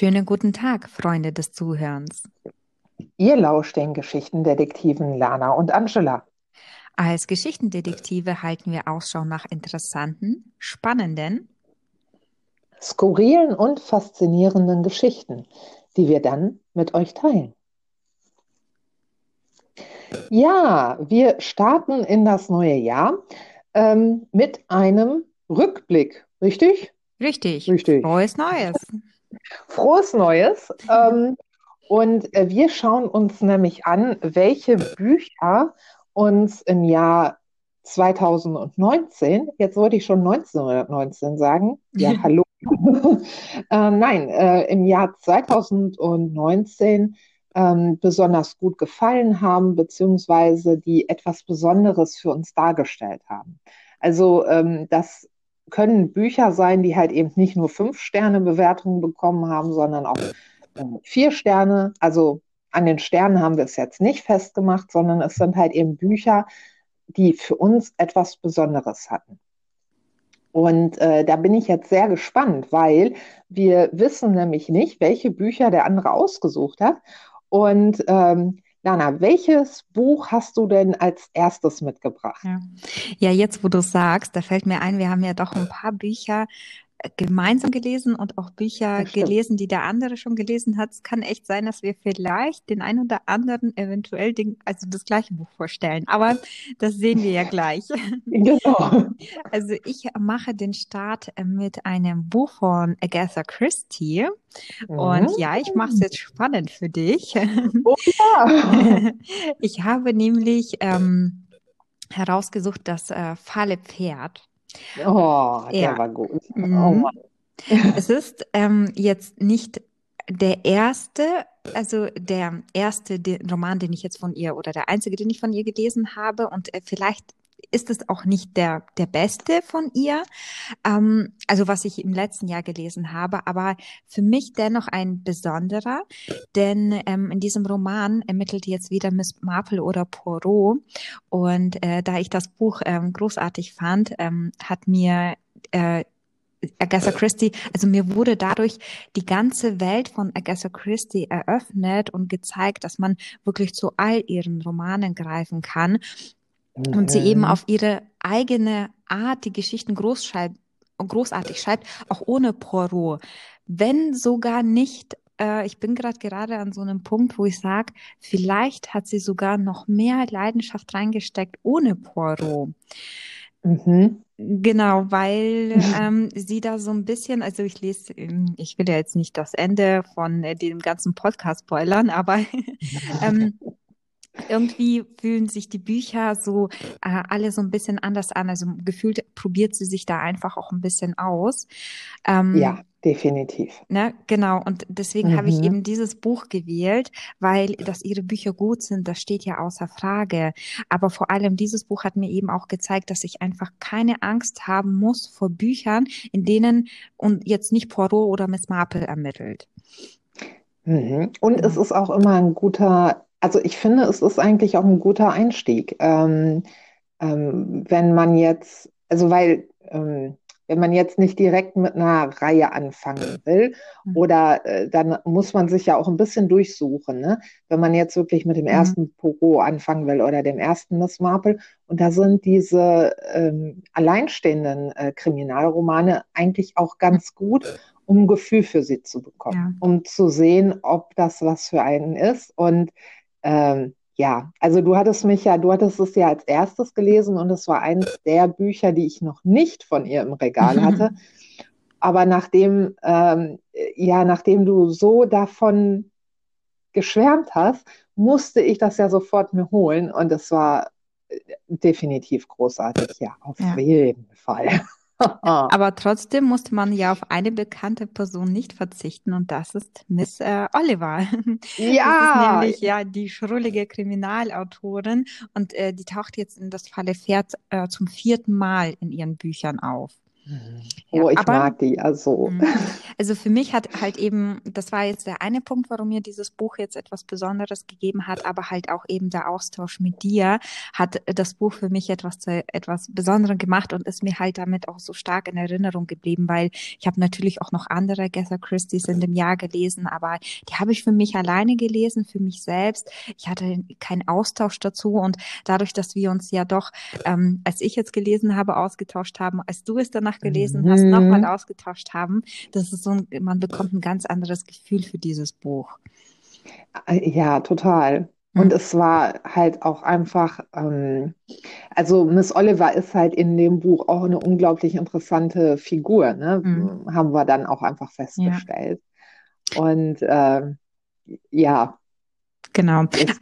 Schönen guten Tag, Freunde des Zuhörens. Ihr lauscht den Geschichtendetektiven Lana und Angela. Als Geschichtendetektive halten wir Ausschau nach interessanten, spannenden, skurrilen und faszinierenden Geschichten, die wir dann mit euch teilen. Ja, wir starten in das neue Jahr ähm, mit einem Rückblick, richtig? Richtig. Richtig. Frohes Neues. Frohes Neues. Ähm, und äh, wir schauen uns nämlich an, welche Bücher uns im Jahr 2019, jetzt wollte ich schon 1919 sagen, ja, hallo. äh, nein, äh, im Jahr 2019 ähm, besonders gut gefallen haben, beziehungsweise die etwas Besonderes für uns dargestellt haben. Also ähm, das können Bücher sein, die halt eben nicht nur fünf Sterne Bewertungen bekommen haben, sondern auch äh, vier Sterne. Also an den Sternen haben wir es jetzt nicht festgemacht, sondern es sind halt eben Bücher, die für uns etwas Besonderes hatten. Und äh, da bin ich jetzt sehr gespannt, weil wir wissen nämlich nicht, welche Bücher der andere ausgesucht hat. Und ähm, Lana, welches Buch hast du denn als erstes mitgebracht? Ja. ja, jetzt wo du sagst, da fällt mir ein, wir haben ja doch ein paar Bücher gemeinsam gelesen und auch Bücher gelesen, die der andere schon gelesen hat. Es kann echt sein, dass wir vielleicht den einen oder anderen eventuell den, also das gleiche Buch vorstellen. Aber das sehen wir ja gleich. Genau. Also ich mache den Start mit einem Buch von Agatha Christie. Und mhm. ja, ich mache es jetzt spannend für dich. Oh ja. Ich habe nämlich ähm, herausgesucht das äh, Falle Pferd. Oh, der ja. war gut. Oh mhm. es ist ähm, jetzt nicht der erste, also der erste Roman, den ich jetzt von ihr oder der einzige, den ich von ihr gelesen habe und äh, vielleicht ist es auch nicht der, der beste von ihr, ähm, also was ich im letzten Jahr gelesen habe, aber für mich dennoch ein besonderer, denn ähm, in diesem Roman ermittelt jetzt wieder Miss Marple oder Poirot. Und äh, da ich das Buch ähm, großartig fand, ähm, hat mir äh, Agatha Christie, also mir wurde dadurch die ganze Welt von Agatha Christie eröffnet und gezeigt, dass man wirklich zu all ihren Romanen greifen kann und sie eben auf ihre eigene Art die Geschichten großschreibt, großartig schreibt, auch ohne Poirot. Wenn sogar nicht, äh, ich bin gerade gerade an so einem Punkt, wo ich sage, vielleicht hat sie sogar noch mehr Leidenschaft reingesteckt ohne Poirot. Mhm. Genau, weil ähm, sie da so ein bisschen, also ich lese, ähm, ich will ja jetzt nicht das Ende von äh, dem ganzen Podcast spoilern, aber ähm, irgendwie fühlen sich die Bücher so äh, alle so ein bisschen anders an. Also gefühlt probiert sie sich da einfach auch ein bisschen aus. Ähm, ja, definitiv. Ne, genau. Und deswegen mhm. habe ich mhm. eben dieses Buch gewählt, weil dass ihre Bücher gut sind, das steht ja außer Frage. Aber vor allem dieses Buch hat mir eben auch gezeigt, dass ich einfach keine Angst haben muss vor Büchern, in denen und jetzt nicht Poirot oder Miss Marple ermittelt. Mhm. Und mhm. es ist auch immer ein guter also ich finde, es ist eigentlich auch ein guter Einstieg, ähm, ähm, wenn man jetzt, also weil, ähm, wenn man jetzt nicht direkt mit einer Reihe anfangen will, mhm. oder äh, dann muss man sich ja auch ein bisschen durchsuchen, ne? wenn man jetzt wirklich mit dem mhm. ersten Pogo anfangen will oder dem ersten Miss Marple. Und da sind diese ähm, alleinstehenden äh, Kriminalromane eigentlich auch ganz gut, um ein Gefühl für sie zu bekommen, ja. um zu sehen, ob das was für einen ist. Und ähm, ja, also du hattest mich ja, du hattest es ja als erstes gelesen und es war eines der Bücher, die ich noch nicht von ihr im Regal hatte. Aber nachdem, ähm, ja, nachdem du so davon geschwärmt hast, musste ich das ja sofort mir holen und es war äh, definitiv großartig, ja, auf ja. jeden Fall. Aber trotzdem musste man ja auf eine bekannte Person nicht verzichten und das ist Miss äh, Oliver. Ja. Das ist nämlich ja die schrullige Kriminalautorin und äh, die taucht jetzt in das Falle Pferd äh, zum vierten Mal in ihren Büchern auf. Ja, oh, ich aber, mag die also. Mhm. Also für mich hat halt eben, das war jetzt der eine Punkt, warum mir dieses Buch jetzt etwas Besonderes gegeben hat, aber halt auch eben der Austausch mit dir hat das Buch für mich etwas zu etwas Besonderem gemacht und ist mir halt damit auch so stark in Erinnerung geblieben, weil ich habe natürlich auch noch andere Agatha Christie's in dem Jahr gelesen, aber die habe ich für mich alleine gelesen, für mich selbst. Ich hatte keinen Austausch dazu und dadurch, dass wir uns ja doch, ähm, als ich jetzt gelesen habe, ausgetauscht haben, als du es danach gelesen mhm. hast, nochmal ausgetauscht haben, das ist so ein, man bekommt ein ganz anderes Gefühl für dieses Buch. Äh, ja, total. Und mhm. es war halt auch einfach, ähm, also Miss Oliver ist halt in dem Buch auch eine unglaublich interessante Figur, ne? Mhm. haben wir dann auch einfach festgestellt. Ja. Und äh, ja. Genau. Es,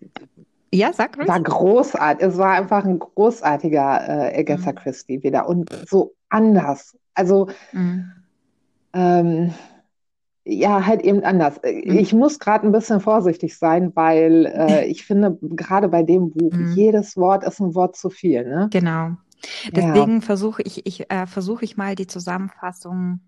ja, sag ruhig. War großartig. Es war einfach ein großartiger äh, Agatha mhm. Christie wieder und so anders. Also mhm. ähm, ja, halt eben anders. Mhm. Ich muss gerade ein bisschen vorsichtig sein, weil äh, ich finde, gerade bei dem Buch, mhm. jedes Wort ist ein Wort zu viel. Ne? Genau. Deswegen ja. versuche ich, ich äh, versuche ich mal die Zusammenfassung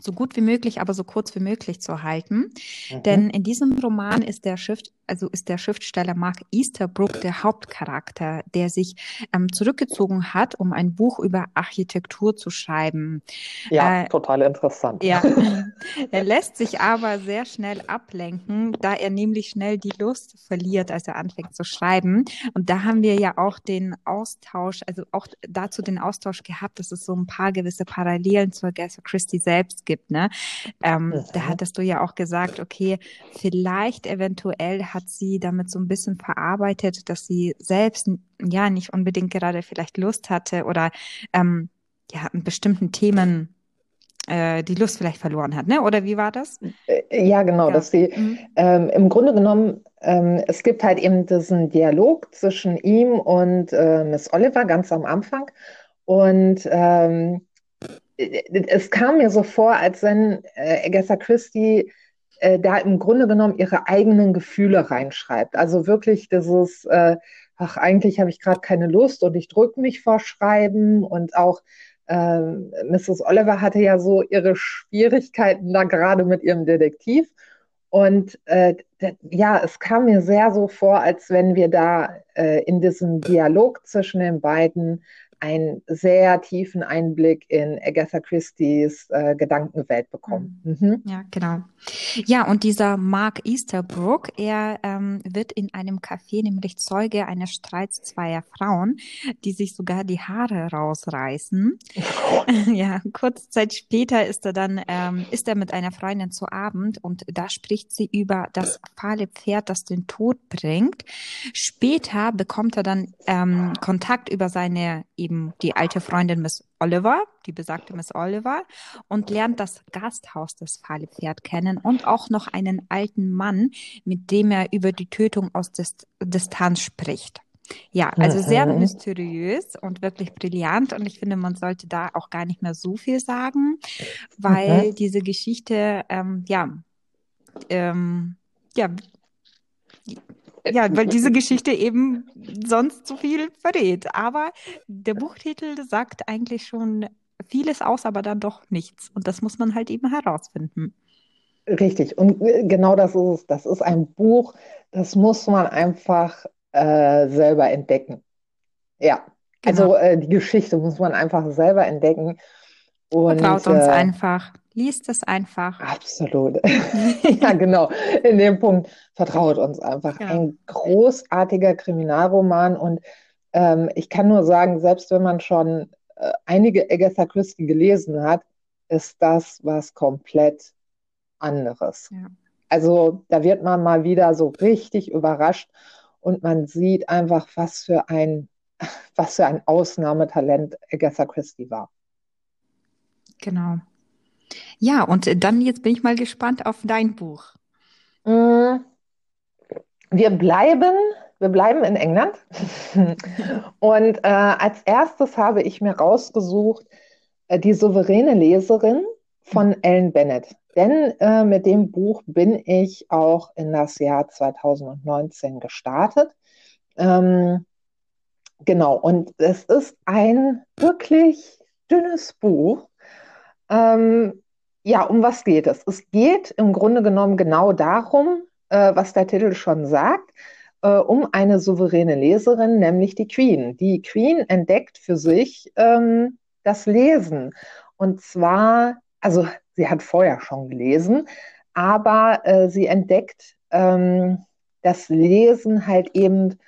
so gut wie möglich, aber so kurz wie möglich zu halten. Mhm. Denn in diesem Roman ist der Schrift, also ist der Schriftsteller Mark Easterbrook der Hauptcharakter, der sich ähm, zurückgezogen hat, um ein Buch über Architektur zu schreiben. Ja, äh, total interessant. Ja, er lässt sich aber sehr schnell ablenken, da er nämlich schnell die Lust verliert, als er anfängt zu schreiben. Und da haben wir ja auch den Austausch, also auch dazu den Austausch gehabt, dass es so ein paar gewisse Parallelen zur Agatha Christie selbst gibt. Ne? Ähm, mhm. Da hattest du ja auch gesagt, okay, vielleicht eventuell hat sie damit so ein bisschen verarbeitet, dass sie selbst ja nicht unbedingt gerade vielleicht Lust hatte oder ähm, ja, in bestimmten Themen äh, die Lust vielleicht verloren hat, ne? Oder wie war das? Äh, ja, genau, ja. dass sie mhm. ähm, im Grunde genommen, ähm, es gibt halt eben diesen Dialog zwischen ihm und äh, Miss Oliver ganz am Anfang. Und ähm, es kam mir so vor, als wenn äh, Agatha Christie äh, da im Grunde genommen ihre eigenen Gefühle reinschreibt. Also wirklich dieses, äh, ach, eigentlich habe ich gerade keine Lust und ich drücke mich vor Schreiben und auch äh, Mrs. Oliver hatte ja so ihre Schwierigkeiten da gerade mit ihrem Detektiv. Und äh, ja, es kam mir sehr so vor, als wenn wir da äh, in diesem Dialog zwischen den beiden einen sehr tiefen Einblick in Agatha Christie's äh, Gedankenwelt bekommen. Mhm. mhm. Ja, genau. Ja, und dieser Mark Easterbrook, er ähm, wird in einem Café nämlich Zeuge eines Streits zweier Frauen, die sich sogar die Haare rausreißen. ja, kurze Zeit später ist er dann, ähm, ist er mit einer Freundin zu Abend und da spricht sie über das fahle Pferd, das den Tod bringt. Später bekommt er dann ähm, Kontakt über seine eben die alte Freundin Miss Oliver, die besagte Miss Oliver, und lernt das Gasthaus des Pferd kennen und auch noch einen alten Mann, mit dem er über die Tötung aus Dist Distanz spricht. Ja, also sehr mhm. mysteriös und wirklich brillant. Und ich finde, man sollte da auch gar nicht mehr so viel sagen, weil mhm. diese Geschichte, ähm, ja, ähm, ja, ja, weil diese Geschichte eben sonst zu viel verrät. Aber der Buchtitel sagt eigentlich schon vieles aus, aber dann doch nichts. Und das muss man halt eben herausfinden. Richtig. Und äh, genau das ist es. Das ist ein Buch, das muss man einfach äh, selber entdecken. Ja. Genau. Also äh, die Geschichte muss man einfach selber entdecken. Und, Vertraut uns äh, einfach. Liest es einfach. Absolut. ja, genau. In dem Punkt vertraut uns einfach. Ja. Ein großartiger Kriminalroman und ähm, ich kann nur sagen, selbst wenn man schon äh, einige Agatha Christie gelesen hat, ist das was komplett anderes. Ja. Also da wird man mal wieder so richtig überrascht und man sieht einfach, was für ein, was für ein Ausnahmetalent Agatha Christie war. Genau. Ja, und dann jetzt bin ich mal gespannt auf dein Buch. Mm, wir bleiben, wir bleiben in England. und äh, als erstes habe ich mir rausgesucht äh, Die souveräne Leserin von Ellen Bennett. Denn äh, mit dem Buch bin ich auch in das Jahr 2019 gestartet. Ähm, genau, und es ist ein wirklich dünnes Buch Ähm, ja, um was geht es? Es geht im Grunde genommen genau darum, äh, was der Titel schon sagt, äh, um eine souveräne Leserin, nämlich die Queen. Die Queen entdeckt für sich ähm, das Lesen. Und zwar, also sie hat vorher schon gelesen, aber äh, sie entdeckt ähm, das Lesen halt eben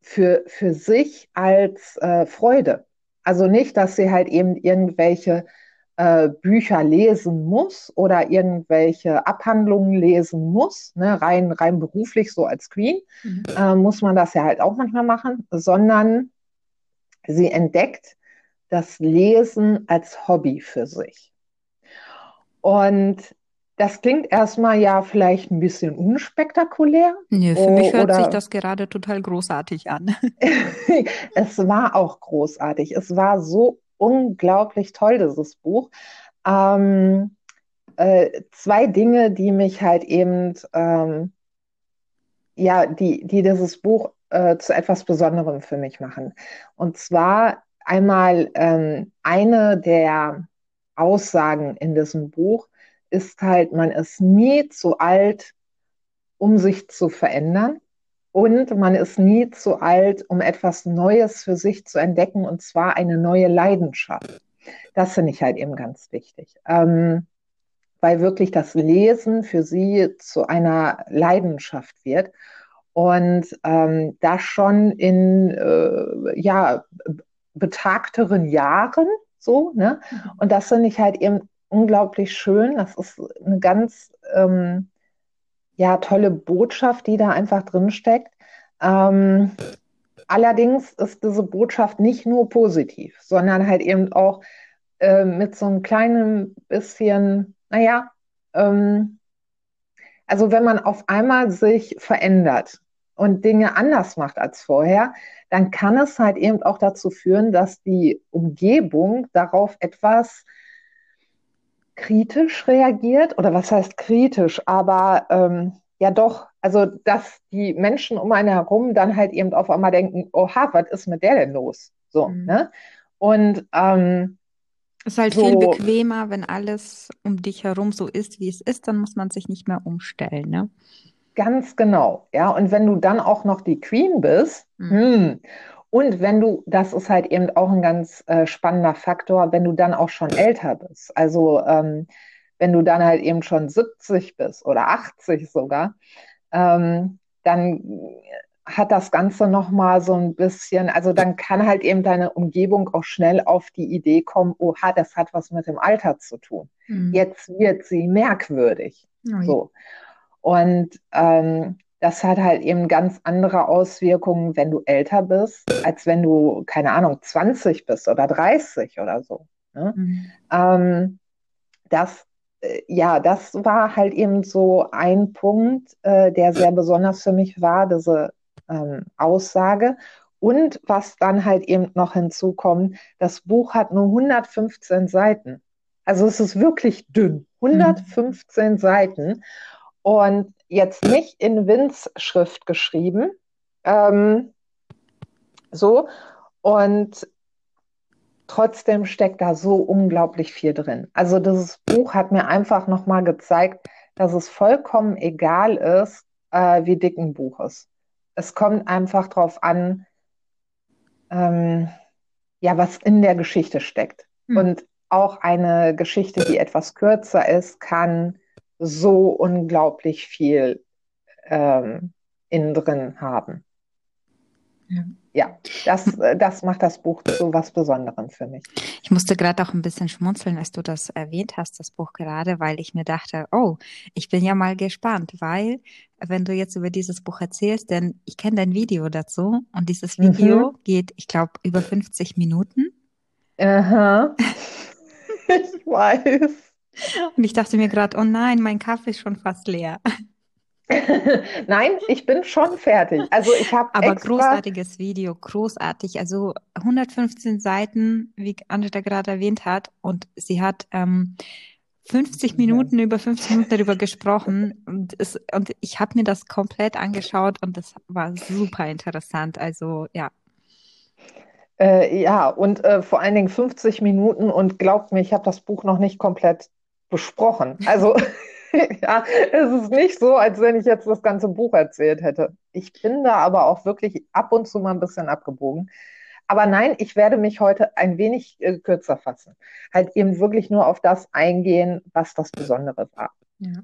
für, für sich als äh, Freude. Also nicht, dass sie halt eben irgendwelche äh, Bücher lesen muss oder irgendwelche Abhandlungen lesen muss, ne, rein, rein beruflich, so als Queen, mhm. äh, muss man das ja halt auch manchmal machen, sondern sie entdeckt das Lesen als Hobby für sich. Und das klingt erstmal ja vielleicht ein bisschen unspektakulär. Nee, für mich hört sich das gerade total großartig an. es war auch großartig. Es war so unglaublich toll, dieses Buch. Ähm, äh, zwei Dinge, die mich halt eben, ähm, ja, die, die dieses Buch äh, zu etwas Besonderem für mich machen. Und zwar einmal ähm, eine der Aussagen in diesem Buch ist halt, man ist nie zu alt, um sich zu verändern. Und man ist nie zu alt, um etwas Neues für sich zu entdecken, und zwar eine neue Leidenschaft. Das finde ich halt eben ganz wichtig. Ähm, weil wirklich das Lesen für sie zu einer Leidenschaft wird. Und ähm, das schon in äh, ja, betagteren Jahren so, ne? Mhm. Und das finde ich halt eben unglaublich schön. Das ist eine ganz ähm, ja, tolle Botschaft, die da einfach drin steckt. Ähm, allerdings ist diese Botschaft nicht nur positiv, sondern halt eben auch äh, mit so einem kleinen bisschen, naja, ähm, also wenn man auf einmal sich verändert und Dinge anders macht als vorher, dann kann es halt eben auch dazu führen, dass die Umgebung darauf etwas kritisch reagiert oder was heißt kritisch, aber ähm, ja doch, also dass die Menschen um einen herum dann halt eben auf einmal denken, oha, was ist mit der denn los? So, mhm. ne? Und ähm, es ist halt so, viel bequemer, wenn alles um dich herum so ist, wie es ist, dann muss man sich nicht mehr umstellen, ne? Ganz genau, ja. Und wenn du dann auch noch die Queen bist, mhm. hm, und wenn du, das ist halt eben auch ein ganz äh, spannender Faktor, wenn du dann auch schon älter bist. Also ähm, wenn du dann halt eben schon 70 bist oder 80 sogar, ähm, dann hat das Ganze nochmal so ein bisschen, also dann kann halt eben deine Umgebung auch schnell auf die Idee kommen, oha, das hat was mit dem Alter zu tun. Mhm. Jetzt wird sie merkwürdig. Oh so. Und ähm, das hat halt eben ganz andere Auswirkungen, wenn du älter bist, als wenn du, keine Ahnung, 20 bist oder 30 oder so. Ne? Mhm. Ähm, das, äh, ja, das war halt eben so ein Punkt, äh, der sehr besonders für mich war, diese ähm, Aussage. Und was dann halt eben noch hinzukommt, das Buch hat nur 115 Seiten. Also es ist wirklich dünn. 115 mhm. Seiten. Und jetzt nicht in Wins Schrift geschrieben. Ähm, so. Und trotzdem steckt da so unglaublich viel drin. Also dieses Buch hat mir einfach nochmal gezeigt, dass es vollkommen egal ist, äh, wie dick ein Buch ist. Es kommt einfach darauf an, ähm, ja, was in der Geschichte steckt. Hm. Und auch eine Geschichte, die etwas kürzer ist, kann so unglaublich viel ähm, innen drin haben. Ja. ja, das, das macht das Buch zu was Besonderem für mich. Ich musste gerade auch ein bisschen schmunzeln, als du das erwähnt hast, das Buch gerade, weil ich mir dachte, oh, ich bin ja mal gespannt, weil wenn du jetzt über dieses Buch erzählst, denn ich kenne dein Video dazu und dieses Video mhm. geht, ich glaube, über 50 Minuten. Aha. ich weiß. Und ich dachte mir gerade, oh nein, mein Kaffee ist schon fast leer. Nein, ich bin schon fertig. Also ich habe aber extra... großartiges Video, großartig. Also 115 Seiten, wie Angela gerade erwähnt hat, und sie hat ähm, 50 Minuten über 50 Minuten darüber gesprochen und, es, und ich habe mir das komplett angeschaut und das war super interessant. Also ja. Äh, ja, und äh, vor allen Dingen 50 Minuten und glaubt mir, ich habe das Buch noch nicht komplett besprochen. Also ja, es ist nicht so, als wenn ich jetzt das ganze Buch erzählt hätte. Ich bin da aber auch wirklich ab und zu mal ein bisschen abgebogen. Aber nein, ich werde mich heute ein wenig äh, kürzer fassen. Halt eben wirklich nur auf das eingehen, was das Besondere war. Ja.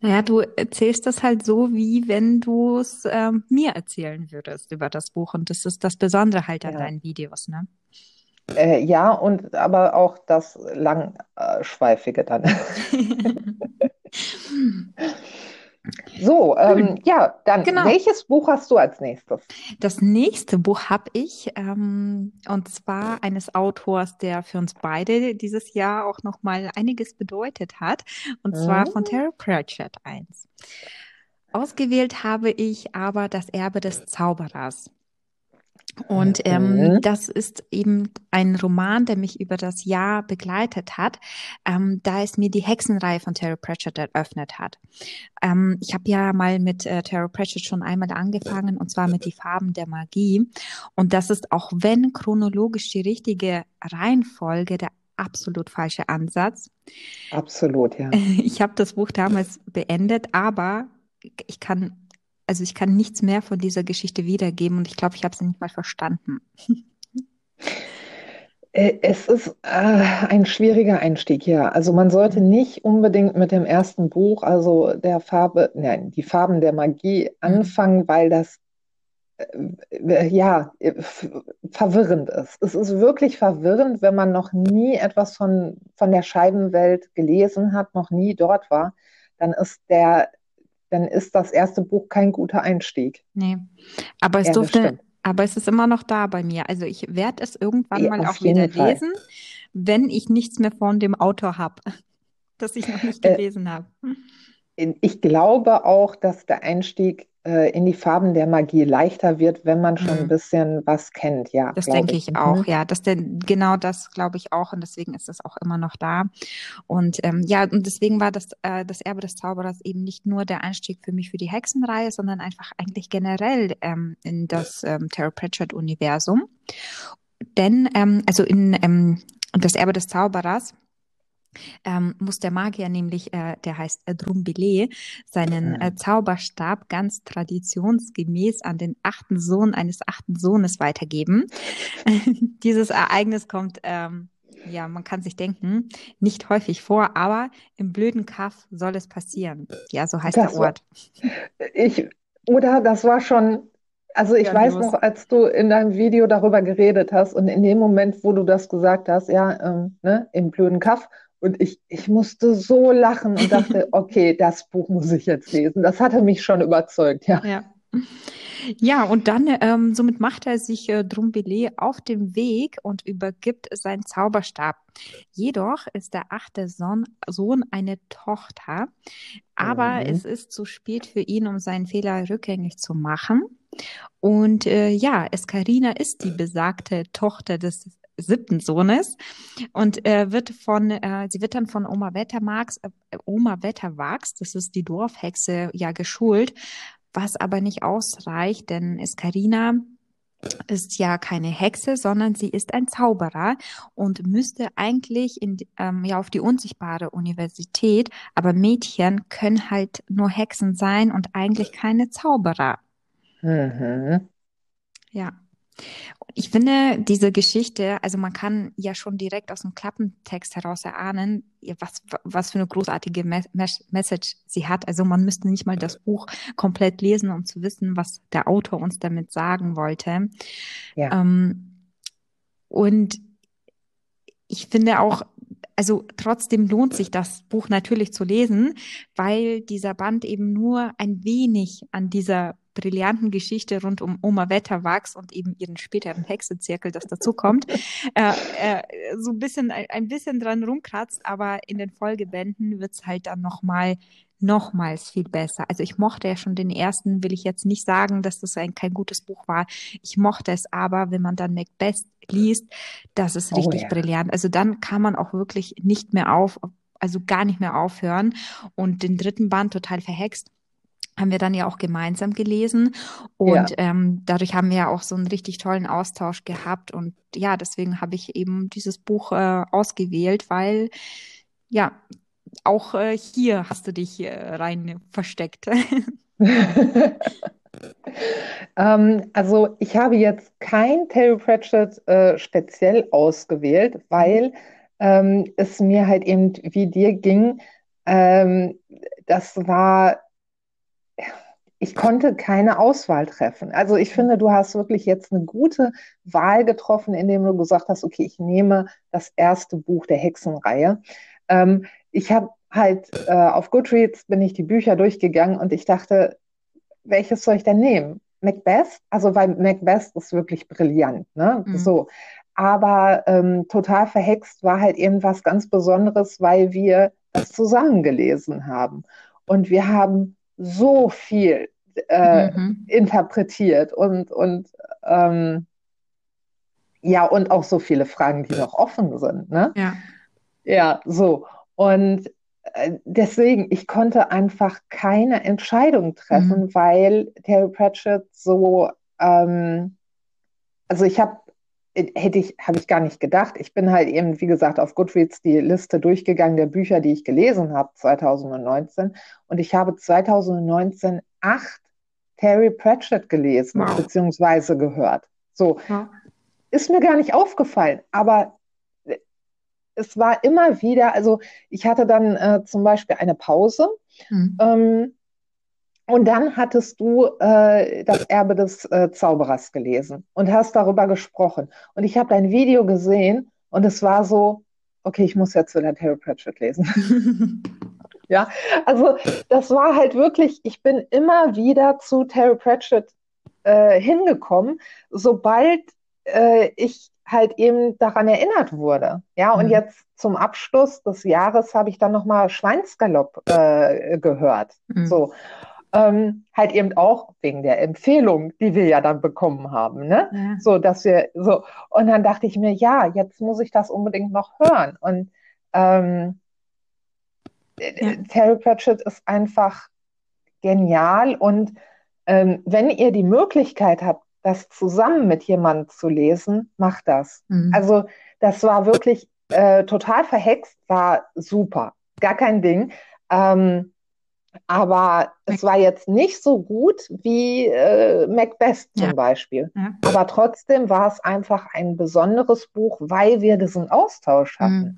Naja, du erzählst das halt so, wie wenn du es ähm, mir erzählen würdest über das Buch. Und das ist das Besondere halt an ja. deinen Videos, ne? Äh, ja, und aber auch das Langschweifige dann. So, ähm, ja, dann genau. welches Buch hast du als nächstes? Das nächste Buch habe ich ähm, und zwar eines Autors, der für uns beide dieses Jahr auch noch mal einiges bedeutet hat und mhm. zwar von Terry Pratchett 1. Ausgewählt habe ich aber das Erbe des Zauberers. Und ähm, mhm. das ist eben ein Roman, der mich über das Jahr begleitet hat, ähm, da es mir die Hexenreihe von Terry Pratchett eröffnet hat. Ähm, ich habe ja mal mit äh, Terry Pratchett schon einmal angefangen, und zwar mit die Farben der Magie. Und das ist, auch wenn chronologisch die richtige Reihenfolge, der absolut falsche Ansatz. Absolut, ja. Ich habe das Buch damals beendet, aber ich kann also ich kann nichts mehr von dieser Geschichte wiedergeben und ich glaube, ich habe sie nicht mal verstanden. Äh, es ist äh, ein schwieriger Einstieg, ja. Also man sollte nicht unbedingt mit dem ersten Buch, also der Farbe, nein, die Farben der Magie mhm. anfangen, weil das äh, ja verwirrend ist. Es ist wirklich verwirrend, wenn man noch nie etwas von, von der Scheibenwelt gelesen hat, noch nie dort war, dann ist der dann ist das erste Buch kein guter Einstieg. Nee, aber es ja, durfte, aber es ist immer noch da bei mir. Also ich werde es irgendwann ja, mal auch wieder Fall. lesen, wenn ich nichts mehr von dem Autor habe, das ich noch nicht äh, gelesen äh, habe. Ich glaube auch, dass der Einstieg äh, in die Farben der Magie leichter wird, wenn man schon mhm. ein bisschen was kennt, ja. Das denke ich, ich auch, mhm. ja. Das denn, genau das glaube ich auch und deswegen ist es auch immer noch da. Und ähm, ja, und deswegen war das, äh, das Erbe des Zauberers eben nicht nur der Einstieg für mich für die Hexenreihe, sondern einfach eigentlich generell ähm, in das ähm, Terry Pratchett-Universum. Denn, ähm, also in ähm, das Erbe des Zauberers ähm, muss der Magier nämlich, äh, der heißt Drumbile, seinen äh, Zauberstab ganz traditionsgemäß an den achten Sohn eines achten Sohnes weitergeben. Dieses Ereignis kommt, ähm, ja, man kann sich denken, nicht häufig vor, aber im blöden Kaff soll es passieren. Ja, so heißt das der Ort. War, ich, oder das war schon also ich ja, weiß noch, als du in deinem Video darüber geredet hast und in dem Moment, wo du das gesagt hast, ja, ähm, ne, im blöden Kaff und ich, ich musste so lachen und dachte, okay, das Buch muss ich jetzt lesen. Das hatte mich schon überzeugt, ja. Ja, ja und dann, ähm, somit macht er sich äh, Drumbele auf den Weg und übergibt seinen Zauberstab. Jedoch ist der achte Sohn, Sohn eine Tochter, aber mhm. es ist zu spät für ihn, um seinen Fehler rückgängig zu machen. Und äh, ja, Escarina ist die besagte Tochter des siebten Sohnes und äh, wird von, äh, sie wird dann von Oma Wettermarks, äh, Oma Wetterwachs, das ist die Dorfhexe, ja geschult, was aber nicht ausreicht, denn Escarina ist ja keine Hexe, sondern sie ist ein Zauberer und müsste eigentlich in, ähm, ja, auf die unsichtbare Universität, aber Mädchen können halt nur Hexen sein und eigentlich keine Zauberer. Mhm. Ja. Ich finde diese Geschichte, also man kann ja schon direkt aus dem Klappentext heraus erahnen, was, was für eine großartige Message sie hat. Also man müsste nicht mal das Buch komplett lesen, um zu wissen, was der Autor uns damit sagen wollte. Ja. Ähm, und ich finde auch, also trotzdem lohnt sich das Buch natürlich zu lesen, weil dieser Band eben nur ein wenig an dieser brillanten Geschichte rund um Oma Wetterwachs und eben ihren späteren Hexezirkel, das dazu kommt, äh, äh, so ein bisschen, ein bisschen dran rumkratzt, aber in den Folgebänden wird's halt dann nochmal nochmals viel besser. Also ich mochte ja schon den ersten, will ich jetzt nicht sagen, dass das ein kein gutes Buch war. Ich mochte es aber, wenn man dann Macbeth liest, das ist oh richtig oh, ja. brillant. Also dann kann man auch wirklich nicht mehr auf, also gar nicht mehr aufhören und den dritten Band total verhext haben wir dann ja auch gemeinsam gelesen und ja. ähm, dadurch haben wir ja auch so einen richtig tollen Austausch gehabt und ja, deswegen habe ich eben dieses Buch äh, ausgewählt, weil ja, auch äh, hier hast du dich äh, rein versteckt. ähm, also ich habe jetzt kein Terry Pratchett äh, speziell ausgewählt, weil ähm, es mir halt eben wie dir ging. Ähm, das war ich konnte keine Auswahl treffen. Also ich finde, du hast wirklich jetzt eine gute Wahl getroffen, indem du gesagt hast, okay, ich nehme das erste Buch der Hexenreihe. Ähm, ich habe halt äh, auf Goodreads bin ich die Bücher durchgegangen und ich dachte, welches soll ich denn nehmen? Macbeth? Also weil Macbeth ist wirklich brillant, ne? Mhm. So. Aber ähm, total verhext war halt eben was ganz Besonderes, weil wir das zusammen gelesen haben. Und wir haben so viel äh, mhm. interpretiert und, und ähm, ja, und auch so viele Fragen, die noch offen sind. Ne? Ja. Ja, so. Und äh, deswegen, ich konnte einfach keine Entscheidung treffen, mhm. weil Terry Pratchett so, ähm, also ich habe hätte ich, habe ich gar nicht gedacht. Ich bin halt eben, wie gesagt, auf Goodreads die Liste durchgegangen der Bücher, die ich gelesen habe 2019. Und ich habe 2019 acht Terry Pratchett gelesen, wow. beziehungsweise gehört. So. Ja. Ist mir gar nicht aufgefallen, aber es war immer wieder, also ich hatte dann äh, zum Beispiel eine Pause. Mhm. Ähm, und dann hattest du äh, das Erbe des äh, Zauberers gelesen und hast darüber gesprochen. Und ich habe dein Video gesehen und es war so, okay, ich muss jetzt wieder Terry Pratchett lesen. ja, also das war halt wirklich, ich bin immer wieder zu Terry Pratchett äh, hingekommen, sobald äh, ich halt eben daran erinnert wurde. Ja, und mhm. jetzt zum Abschluss des Jahres habe ich dann nochmal Schweinsgalopp äh, gehört. Mhm. So ähm, halt eben auch wegen der Empfehlung, die wir ja dann bekommen haben, ne? Ja. So, dass wir so und dann dachte ich mir, ja, jetzt muss ich das unbedingt noch hören und ähm, ja. Terry Pratchett ist einfach genial und ähm, wenn ihr die Möglichkeit habt, das zusammen mit jemandem zu lesen, macht das. Mhm. Also das war wirklich äh, total verhext, war super, gar kein Ding. Ähm, aber es war jetzt nicht so gut wie äh, Macbeth zum ja. Beispiel. Ja. Aber trotzdem war es einfach ein besonderes Buch, weil wir diesen Austausch hatten.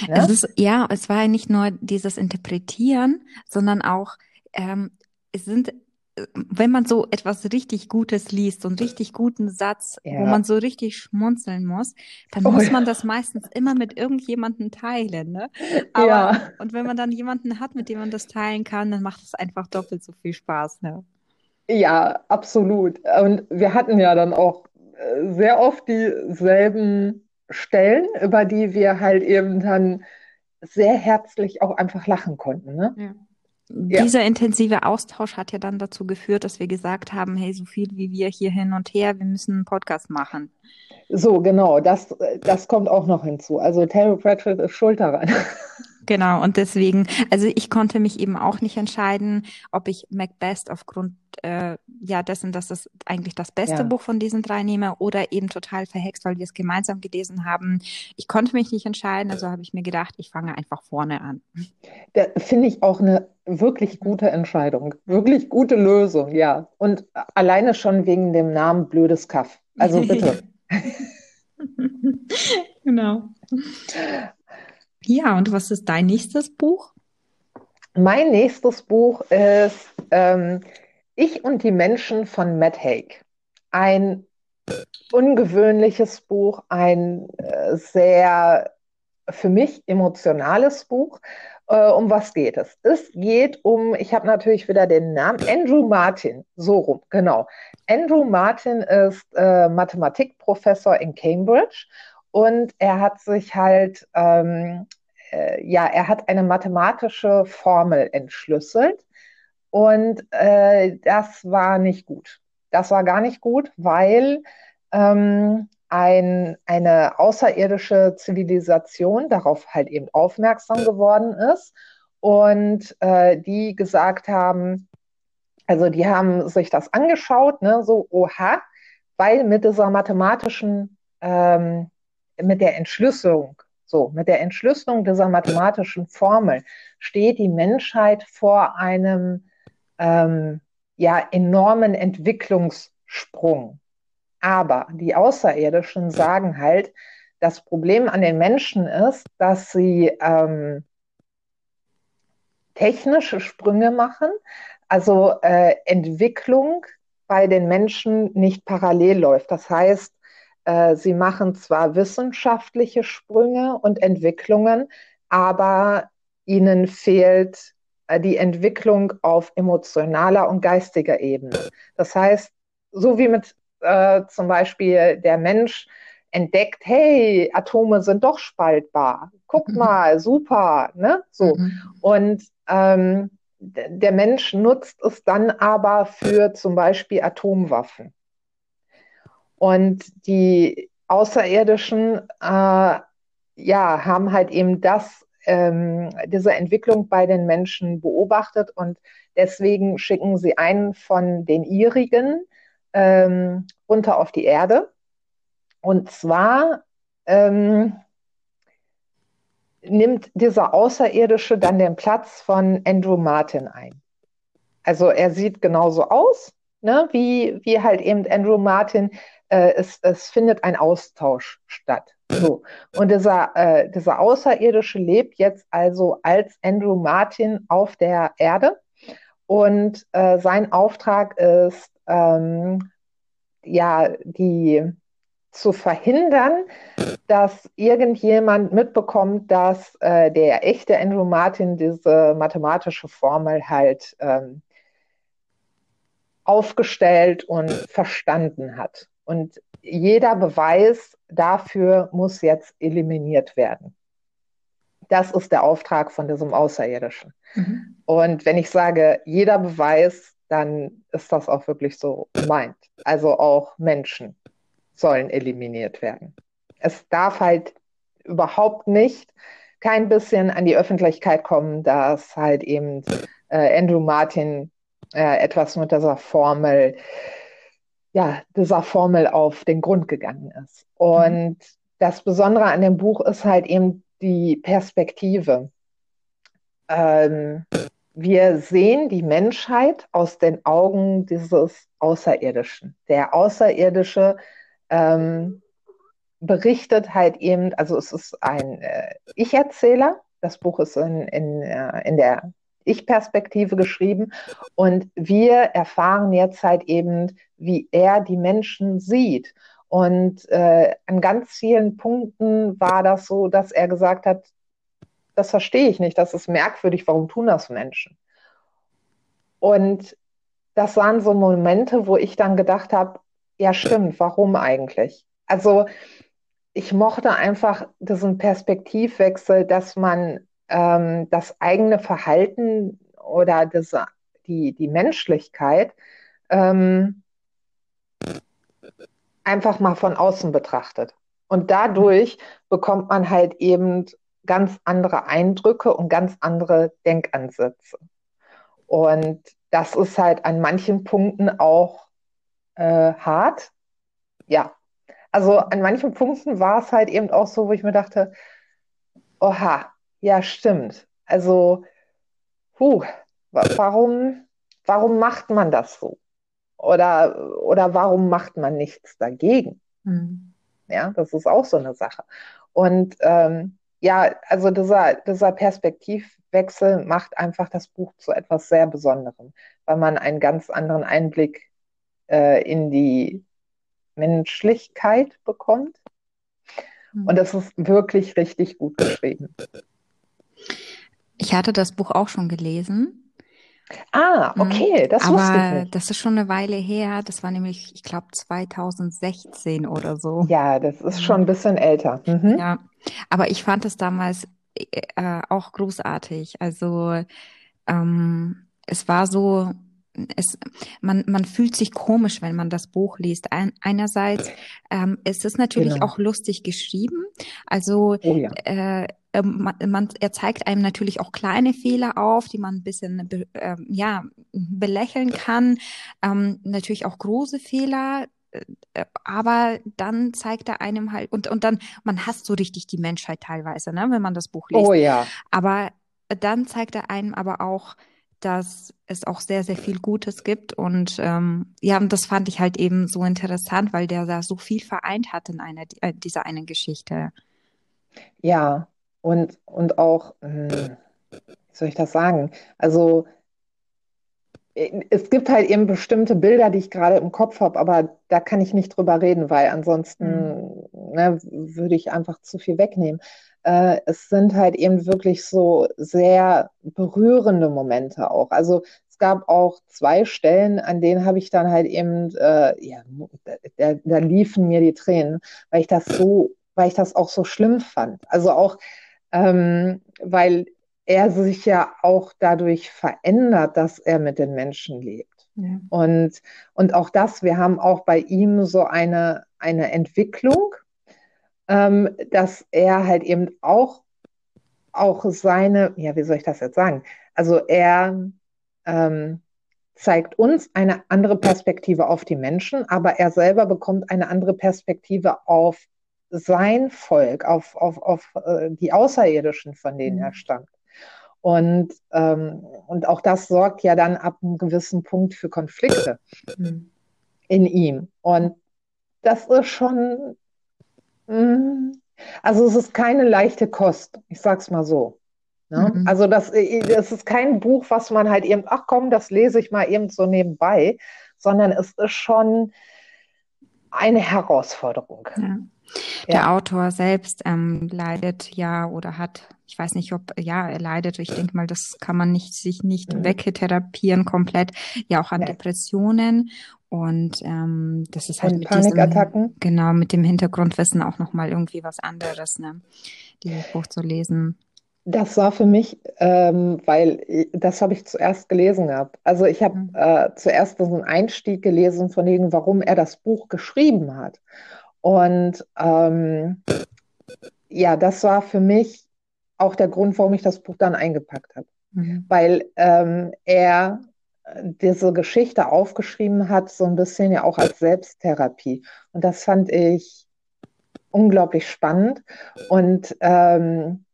Mhm. Ne? Es ist, ja, es war ja nicht nur dieses Interpretieren, sondern auch, ähm, es sind wenn man so etwas richtig Gutes liest, so einen richtig guten Satz, ja. wo man so richtig schmunzeln muss, dann oh, muss man das meistens immer mit irgendjemandem teilen. Ne? Aber, ja. Und wenn man dann jemanden hat, mit dem man das teilen kann, dann macht es einfach doppelt so viel Spaß. Ne? Ja, absolut. Und wir hatten ja dann auch äh, sehr oft dieselben Stellen, über die wir halt eben dann sehr herzlich auch einfach lachen konnten. Ne? Ja. Ja. Dieser intensive Austausch hat ja dann dazu geführt, dass wir gesagt haben, hey, so viel wie wir hier hin und her, wir müssen einen Podcast machen. So, genau, das, das kommt auch noch hinzu. Also Terry Pratchett ist schuld daran. Genau, und deswegen, also ich konnte mich eben auch nicht entscheiden, ob ich Macbeth aufgrund äh, ja dessen, dass es eigentlich das beste ja. Buch von diesen drei nehme oder eben total verhext, weil wir es gemeinsam gelesen haben. Ich konnte mich nicht entscheiden, also habe ich mir gedacht, ich fange einfach vorne an. Da finde ich auch eine wirklich gute Entscheidung, wirklich gute Lösung, ja. Und alleine schon wegen dem Namen Blödes Kaff. Also bitte. genau. Ja, und was ist dein nächstes Buch? Mein nächstes Buch ist ähm, Ich und die Menschen von Matt Haig. Ein ungewöhnliches Buch, ein äh, sehr für mich emotionales Buch. Äh, um was geht es? Es geht um, ich habe natürlich wieder den Namen, Andrew Martin, so rum, genau. Andrew Martin ist äh, Mathematikprofessor in Cambridge und er hat sich halt, ähm, äh, ja, er hat eine mathematische Formel entschlüsselt. Und äh, das war nicht gut. Das war gar nicht gut, weil ähm, ein, eine außerirdische Zivilisation darauf halt eben aufmerksam geworden ist und äh, die gesagt haben, Also die haben sich das angeschaut, ne, so, oha, weil mit dieser mathematischen, ähm, mit der Entschlüsselung, so, mit der Entschlüsselung dieser mathematischen Formel steht die Menschheit vor einem ähm, ja, enormen Entwicklungssprung. Aber die Außerirdischen sagen halt, das Problem an den Menschen ist, dass sie ähm, technische Sprünge machen, also äh, Entwicklung bei den Menschen nicht parallel läuft. Das heißt, äh, sie machen zwar wissenschaftliche Sprünge und Entwicklungen, aber ihnen fehlt äh, die Entwicklung auf emotionaler und geistiger Ebene. Das heißt, so wie mit äh, zum Beispiel der Mensch entdeckt, hey, Atome sind doch spaltbar. Guck mhm. mal, super, ne? So. Mhm. Und ähm, der Mensch nutzt es dann aber für zum Beispiel Atomwaffen. Und die Außerirdischen, äh, ja, haben halt eben das, ähm, diese Entwicklung bei den Menschen beobachtet und deswegen schicken sie einen von den ihrigen ähm, runter auf die Erde. Und zwar ähm, nimmt dieser Außerirdische dann den Platz von Andrew Martin ein. Also er sieht genauso aus, ne, wie, wie halt eben Andrew Martin. Äh, es, es findet ein Austausch statt. So. Und dieser, äh, dieser Außerirdische lebt jetzt also als Andrew Martin auf der Erde. Und äh, sein Auftrag ist, ähm, ja, die zu verhindern, dass irgendjemand mitbekommt, dass äh, der echte Andrew Martin diese mathematische Formel halt ähm, aufgestellt und verstanden hat. Und jeder Beweis dafür muss jetzt eliminiert werden. Das ist der Auftrag von diesem Außerirdischen. Mhm. Und wenn ich sage, jeder Beweis, dann ist das auch wirklich so gemeint. Also auch Menschen sollen eliminiert werden. Es darf halt überhaupt nicht kein bisschen an die Öffentlichkeit kommen, dass halt eben äh, Andrew Martin äh, etwas mit dieser Formel, ja, dieser Formel auf den Grund gegangen ist. Und mhm. das Besondere an dem Buch ist halt eben die Perspektive. Ähm, wir sehen die Menschheit aus den Augen dieses Außerirdischen. Der Außerirdische ähm, berichtet halt eben, also es ist ein äh, Ich-Erzähler. Das Buch ist in, in, äh, in der Ich-Perspektive geschrieben und wir erfahren jetzt halt eben, wie er die Menschen sieht. Und äh, an ganz vielen Punkten war das so, dass er gesagt hat, das verstehe ich nicht, das ist merkwürdig, warum tun das Menschen? Und das waren so Momente, wo ich dann gedacht habe, ja stimmt, warum eigentlich? Also ich mochte einfach diesen Perspektivwechsel, dass man ähm, das eigene Verhalten oder das, die, die Menschlichkeit ähm, einfach mal von außen betrachtet. Und dadurch bekommt man halt eben ganz andere Eindrücke und ganz andere Denkansätze. Und das ist halt an manchen Punkten auch äh, hart. Ja, also an manchen Punkten war es halt eben auch so, wo ich mir dachte, oha, ja, stimmt. Also, puh, warum, warum macht man das so? Oder, oder warum macht man nichts dagegen? Mhm. Ja, das ist auch so eine Sache. Und ähm, ja, also dieser, dieser Perspektivwechsel macht einfach das Buch zu etwas sehr Besonderem, weil man einen ganz anderen Einblick äh, in die Menschlichkeit bekommt. Mhm. Und das ist wirklich richtig gut geschrieben. Ich hatte das Buch auch schon gelesen. Ah, mhm. okay, das Aber wusste ich nicht. das ist schon eine Weile her. Das war nämlich, ich glaube, 2016 oder so. Ja, das ist schon ein bisschen älter. Mhm. Ja, aber ich fand es damals äh, auch großartig. Also ähm, es war so es, man, man fühlt sich komisch, wenn man das Buch liest. Ein, einerseits ähm, ist es natürlich genau. auch lustig geschrieben. Also oh ja. äh, ähm, man, man, er zeigt einem natürlich auch kleine Fehler auf, die man ein bisschen be, äh, ja, belächeln kann. Ähm, natürlich auch große Fehler, äh, aber dann zeigt er einem halt, und, und dann, man hasst so richtig die Menschheit teilweise, ne, wenn man das Buch liest. Oh ja. Aber dann zeigt er einem aber auch, dass es auch sehr, sehr viel Gutes gibt. Und ähm, ja, und das fand ich halt eben so interessant, weil der da so viel vereint hat in einer äh, dieser einen Geschichte. Ja, und, und auch, hm, wie soll ich das sagen? Also äh, es gibt halt eben bestimmte Bilder, die ich gerade im Kopf habe, aber da kann ich nicht drüber reden, weil ansonsten mhm. ne, würde ich einfach zu viel wegnehmen äh, es sind halt eben wirklich so sehr berührende Momente auch. Also es gab auch zwei Stellen, an denen habe ich dann halt eben, äh, ja, da, da liefen mir die Tränen, weil ich das so, weil ich das auch so schlimm fand. Also auch, ähm, weil er sich ja auch dadurch verändert, dass er mit den Menschen lebt. Ja. Und, und auch das, wir haben auch bei ihm so eine, eine Entwicklung, ähm, dass er halt eben auch, auch seine, ja, wie soll ich das jetzt sagen? Also er ähm, zeigt uns eine andere Perspektive auf die Menschen, aber er selber bekommt eine andere Perspektive auf sein Volk, auf, auf, auf äh, die Außerirdischen, von denen mhm. er stammt. Und, ähm, und auch das sorgt ja dann ab einem gewissen Punkt für Konflikte mhm. in ihm. Und das ist schon Mhm. Also es ist keine leichte Kost, ich sag's mal so. Ne? Mhm. Also das, äh, das ist kein Buch, was man halt eben, ach komm, das lese ich mal eben so nebenbei, sondern es ist schon eine Herausforderung. Ja. Der ja. Autor selbst ähm, leidet ja oder hat, ich weiß nicht, ob, ja, er leidet, ich denke mal, das kann man nicht, sich nicht mhm. wegtherapieren komplett, ja auch an ja. Depressionen und ähm, das ist halt und mit Panikattacken. Diesem, genau, mit dem Hintergrundwissen auch nochmal irgendwie was anderes, ne? Dieses Buch zu lesen. Das war für mich, ähm, weil das habe ich zuerst gelesen gehabt. Also ich habe mhm. äh, zuerst so einen Einstieg gelesen von dem, warum er das Buch geschrieben hat. Und ähm, ja, das war für mich auch der Grund, warum ich das Buch dann eingepackt habe. Mhm. Weil ähm, er diese Geschichte aufgeschrieben hat, so ein bisschen ja auch als Selbsttherapie. Und das fand ich unglaublich spannend. Und ähm,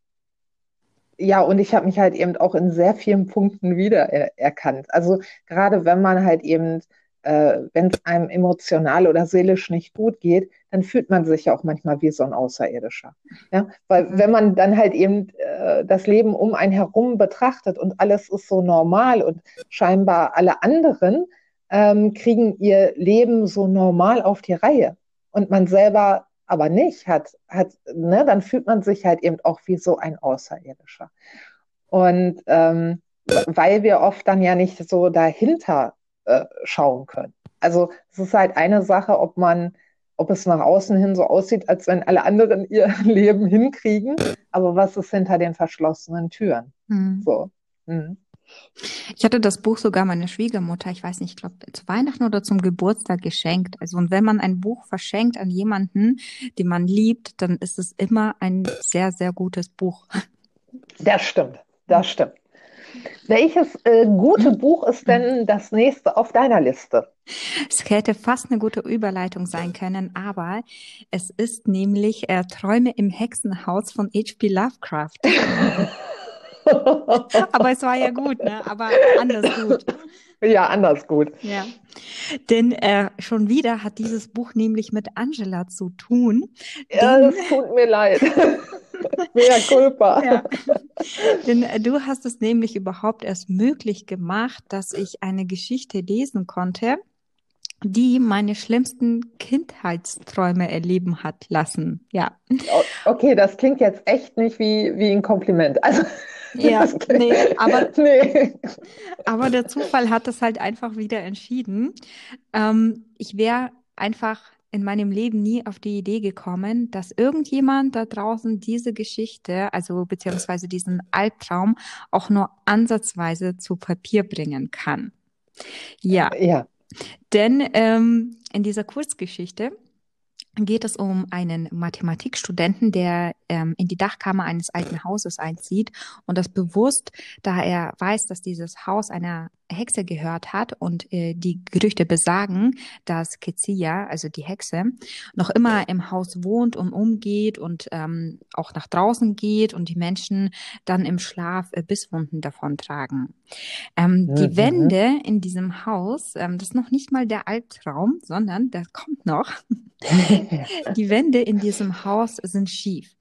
ja, und ich habe mich halt eben auch in sehr vielen Punkten wiedererkannt. Also gerade wenn man halt eben äh, wenn es einem emotional oder seelisch nicht gut geht, dann fühlt man sich ja auch manchmal wie so ein Außerirdischer. Ja? Weil mhm. wenn man dann halt eben äh, das Leben um einen herum betrachtet und alles ist so normal und scheinbar alle anderen ähm, kriegen ihr Leben so normal auf die Reihe und man selber aber nicht hat, hat ne, dann fühlt man sich halt eben auch wie so ein Außerirdischer. Und ähm, weil wir oft dann ja nicht so dahinter äh, schauen können. Also es ist halt eine Sache, ob man, ob es nach außen hin so aussieht, als wenn alle anderen ihr Leben hinkriegen, aber was ist hinter den verschlossenen Türen? Hm. So. Hm. Ich hatte das Buch sogar meiner Schwiegermutter, ich weiß nicht, ich glaube zu Weihnachten oder zum Geburtstag geschenkt. Also und wenn man ein Buch verschenkt an jemanden, den man liebt, dann ist es immer ein sehr, sehr gutes Buch. Das stimmt, das stimmt. Welches äh, gute. Buch ist denn das nächste auf deiner Liste? Es hätte fast eine gute Überleitung sein können, aber es ist nämlich äh, Träume im Hexenhaus von H.P. Lovecraft. aber es war ja gut, ne? Aber anders gut. Ja, anders gut. Ja. Denn äh, schon wieder hat dieses Buch nämlich mit Angela zu tun. Ja, das tut mir leid. Mea culpa. Ja. Denn äh, du hast es nämlich überhaupt erst möglich gemacht, dass ich eine Geschichte lesen konnte, die meine schlimmsten Kindheitsträume erleben hat lassen. Ja. Okay, das klingt jetzt echt nicht wie, wie ein Kompliment. Also, ja, nee, aber, nee. aber der Zufall hat es halt einfach wieder entschieden. Ähm, ich wäre einfach in meinem Leben nie auf die Idee gekommen, dass irgendjemand da draußen diese Geschichte, also beziehungsweise diesen Albtraum auch nur ansatzweise zu Papier bringen kann. Ja. Ja. Denn ähm, in dieser Kurzgeschichte geht es um einen Mathematikstudenten, der ähm, in die Dachkammer eines alten Hauses einzieht und das bewusst, da er weiß, dass dieses Haus einer Hexe gehört hat und äh, die Gerüchte besagen, dass Kezia, also die Hexe, noch immer im Haus wohnt und umgeht und ähm, auch nach draußen geht und die Menschen dann im Schlaf äh, Bisswunden davontragen. Ähm, mhm. Die Wände in diesem Haus, ähm, das ist noch nicht mal der Albtraum, sondern das kommt noch. die Wände in diesem Haus sind schief.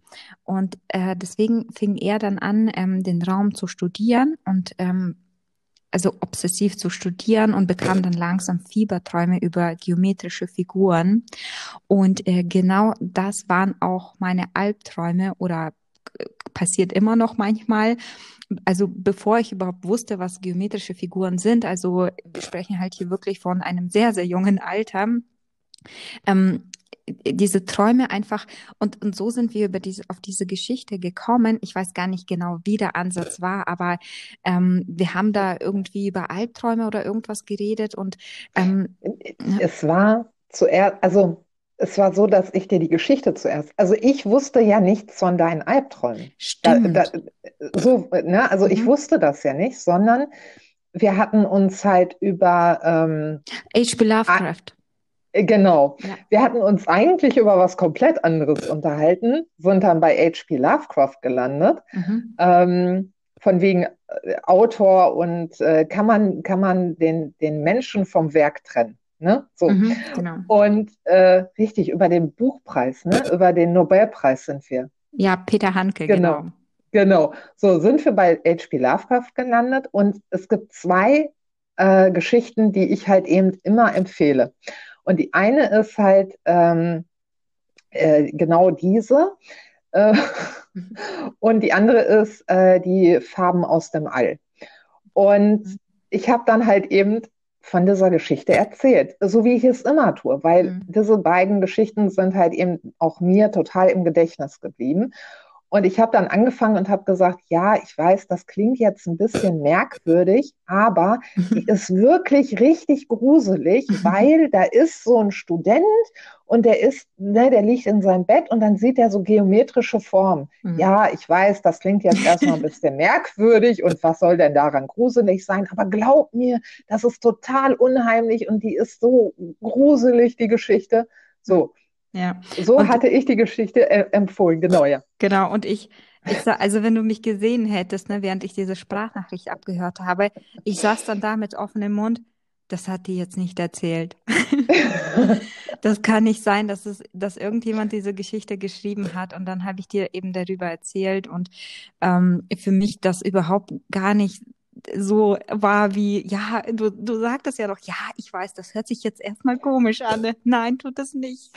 Und äh, deswegen fing er dann an, ähm, den Raum zu studieren und ähm, also obsessiv zu studieren und bekam dann langsam Fieberträume über geometrische Figuren. Und äh, genau das waren auch meine Albträume oder äh, passiert immer noch manchmal. Also bevor ich überhaupt wusste, was geometrische Figuren sind, also wir sprechen halt hier wirklich von einem sehr, sehr jungen Alter, ähm, diese Träume einfach und, und so sind wir über diese, auf diese Geschichte gekommen. Ich weiß gar nicht genau, wie der Ansatz war, aber ähm, wir haben da irgendwie über Albträume oder irgendwas geredet und ähm, es war zuerst, also es war so, dass ich dir die Geschichte zuerst, also ich wusste ja nichts von deinen Albträumen. Stimmt. Da, da, so, ne, also mhm. ich wusste das ja nicht, sondern wir hatten uns halt über ähm, H.P. Lovecraft. Äh, genau. Ja. Wir hatten uns eigentlich über was komplett anderes unterhalten, sind dann bei H.P. Lovecraft gelandet. Mhm. Ähm, von wegen äh, Autor und äh, kann man, kann man den, den Menschen vom Werk trennen. Ne? So. Mhm, genau. Und äh, richtig, über den Buchpreis, ne? über den Nobelpreis sind wir. Ja, Peter Handke, genau. Genau. genau. So sind wir bei H.P. Lovecraft gelandet und es gibt zwei äh, Geschichten, die ich halt eben immer empfehle. Und die eine ist halt ähm, äh, genau diese. Äh, und die andere ist äh, die Farben aus dem All. Und ich habe dann halt eben von dieser Geschichte erzählt, so wie ich es immer tue, weil mhm. diese beiden Geschichten sind halt eben auch mir total im Gedächtnis geblieben. Und ich habe dann angefangen und habe gesagt, ja, ich weiß, das klingt jetzt ein bisschen merkwürdig, aber die ist wirklich richtig gruselig, weil da ist so ein Student und der ist, ne, der liegt in seinem Bett und dann sieht er so geometrische Formen. Mhm. Ja, ich weiß, das klingt jetzt erstmal ein bisschen merkwürdig und was soll denn daran gruselig sein? Aber glaub mir, das ist total unheimlich und die ist so gruselig, die Geschichte. So. Ja. So und, hatte ich die Geschichte äh, empfohlen, genau, ja. Genau, und ich, ich sag, also wenn du mich gesehen hättest, ne, während ich diese Sprachnachricht abgehört habe, ich saß dann da mit offenem Mund, das hat die jetzt nicht erzählt. das kann nicht sein, dass es, dass irgendjemand diese Geschichte geschrieben hat und dann habe ich dir eben darüber erzählt und ähm, für mich das überhaupt gar nicht so war wie, ja, du, du sagtest ja doch, ja, ich weiß, das hört sich jetzt erstmal komisch an. Nein, tut es nicht.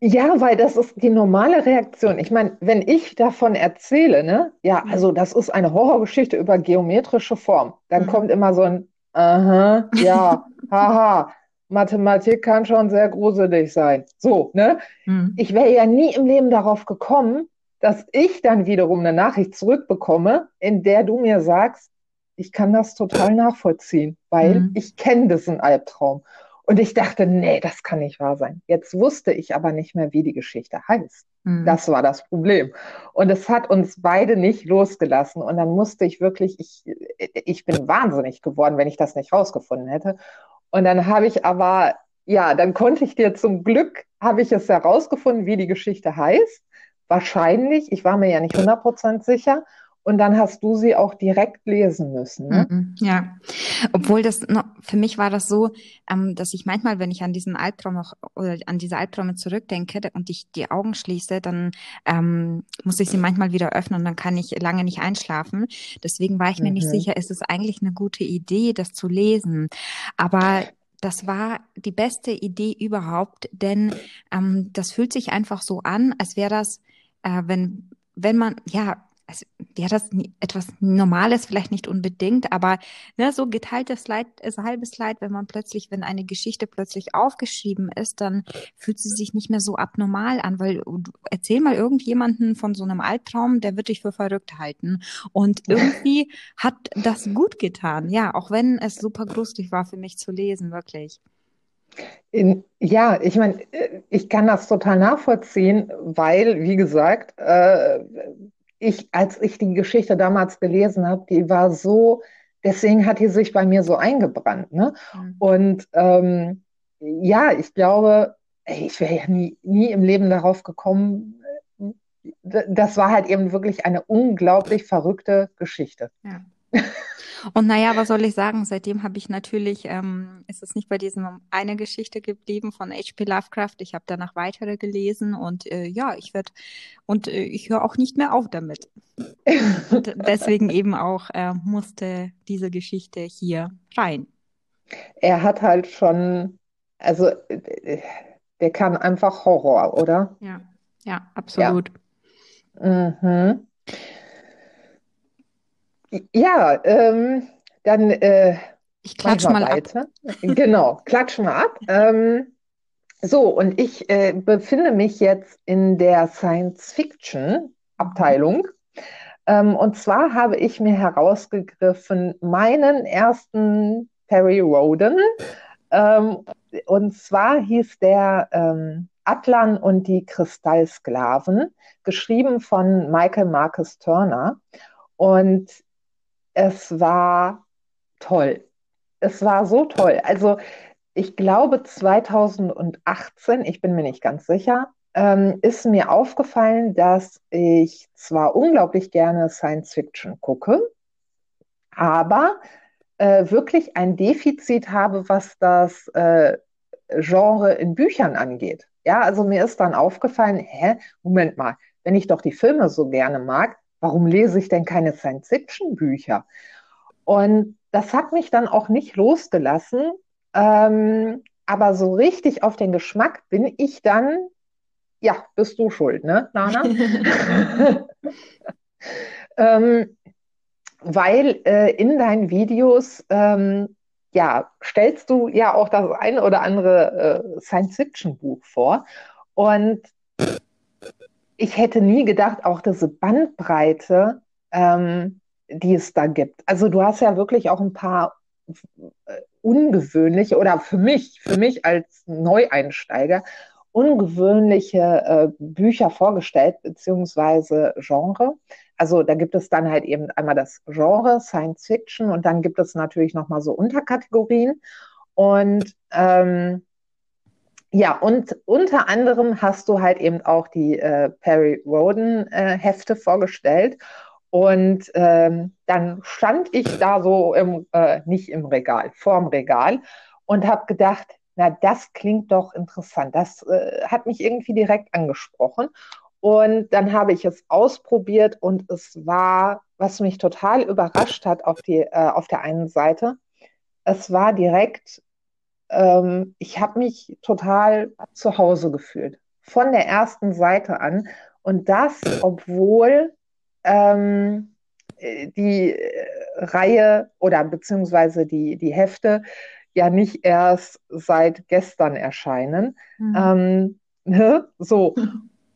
Ja, weil das ist die normale Reaktion. Ich meine, wenn ich davon erzähle, ne, ja, mhm. also das ist eine Horrorgeschichte über geometrische Form, dann mhm. kommt immer so ein, aha, ja, haha, Mathematik kann schon sehr gruselig sein. So, ne? Mhm. Ich wäre ja nie im Leben darauf gekommen, dass ich dann wiederum eine Nachricht zurückbekomme, in der du mir sagst, ich kann das total nachvollziehen, weil mhm. ich kenne diesen Albtraum. Und ich dachte, nee, das kann nicht wahr sein. Jetzt wusste ich aber nicht mehr, wie die Geschichte heißt. Mhm. Das war das Problem. Und es hat uns beide nicht losgelassen. Und dann musste ich wirklich, ich, ich bin wahnsinnig geworden, wenn ich das nicht rausgefunden hätte. Und dann habe ich aber, ja, dann konnte ich dir zum Glück, habe ich es herausgefunden, wie die Geschichte heißt. Wahrscheinlich, ich war mir ja nicht 100% sicher und dann hast du sie auch direkt lesen müssen. Ne? Ja, obwohl das für mich war das so, ähm, dass ich manchmal, wenn ich an diesen Albtraum noch, oder an diese Albträume zurückdenke und ich die Augen schließe, dann ähm, muss ich sie manchmal wieder öffnen und dann kann ich lange nicht einschlafen. Deswegen war ich mir mhm. nicht sicher, ist es eigentlich eine gute Idee, das zu lesen. Aber das war die beste Idee überhaupt, denn ähm, das fühlt sich einfach so an, als wäre das, äh, wenn wenn man, ja, also ja, das etwas Normales vielleicht nicht unbedingt, aber ne, so geteiltes Leid ist halbes Leid, wenn man plötzlich, wenn eine Geschichte plötzlich aufgeschrieben ist, dann fühlt sie sich nicht mehr so abnormal an, weil erzähl mal irgendjemanden von so einem Albtraum, der wird dich für verrückt halten. Und irgendwie hat das gut getan, ja, auch wenn es super gruselig war für mich zu lesen, wirklich. In, ja, ich meine, ich kann das total nachvollziehen, weil, wie gesagt, äh, ich, als ich die Geschichte damals gelesen habe, die war so, deswegen hat die sich bei mir so eingebrannt. Ne? Mhm. Und ähm, ja, ich glaube, ich wäre ja nie, nie im Leben darauf gekommen. Das war halt eben wirklich eine unglaublich verrückte Geschichte. Ja. Und naja, was soll ich sagen? Seitdem habe ich natürlich, ähm, ist es nicht bei diesem eine Geschichte geblieben von H.P. Lovecraft. Ich habe danach weitere gelesen und äh, ja, ich werde und äh, ich höre auch nicht mehr auf damit. und deswegen eben auch äh, musste diese Geschichte hier rein. Er hat halt schon, also äh, der kann einfach Horror, oder? Ja, ja, absolut. Ja. Mhm. Ja, ähm, dann äh, ich klatsch mal weiter. Ab. Genau, klatsch mal ab. Ähm, so, und ich äh, befinde mich jetzt in der Science-Fiction-Abteilung. Ähm, und zwar habe ich mir herausgegriffen meinen ersten Perry Roden. Ähm, und zwar hieß der ähm, Atlan und die Kristallsklaven, geschrieben von Michael Marcus Turner. Und es war toll. Es war so toll. Also ich glaube 2018, ich bin mir nicht ganz sicher, ähm, ist mir aufgefallen, dass ich zwar unglaublich gerne Science Fiction gucke, aber äh, wirklich ein Defizit habe, was das äh, Genre in Büchern angeht. Ja, also mir ist dann aufgefallen, hä, Moment mal, wenn ich doch die Filme so gerne mag, warum lese ich denn keine Science-Fiction-Bücher? Und das hat mich dann auch nicht losgelassen. Ähm, aber so richtig auf den Geschmack bin ich dann, ja, bist du schuld, ne, Nana? ähm, weil äh, in deinen Videos, ähm, ja, stellst du ja auch das eine oder andere äh, Science-Fiction-Buch vor. Und ich hätte nie gedacht, auch diese Bandbreite, ähm, die es da gibt. Also du hast ja wirklich auch ein paar äh, ungewöhnliche oder für mich, für mich als Neueinsteiger, ungewöhnliche äh, Bücher vorgestellt, beziehungsweise Genre. Also da gibt es dann halt eben einmal das Genre Science Fiction und dann gibt es natürlich nochmal so Unterkategorien. Und ähm, ja, und unter anderem hast du halt eben auch die äh, Perry Roden äh, Hefte vorgestellt. Und ähm, dann stand ich da so im, äh, nicht im Regal, vorm Regal und habe gedacht, na, das klingt doch interessant. Das äh, hat mich irgendwie direkt angesprochen. Und dann habe ich es ausprobiert und es war, was mich total überrascht hat auf, die, äh, auf der einen Seite, es war direkt ähm, ich habe mich total zu Hause gefühlt. Von der ersten Seite an. Und das, obwohl ähm, die äh, Reihe oder beziehungsweise die, die Hefte ja nicht erst seit gestern erscheinen. Mhm. Ähm, ne? So.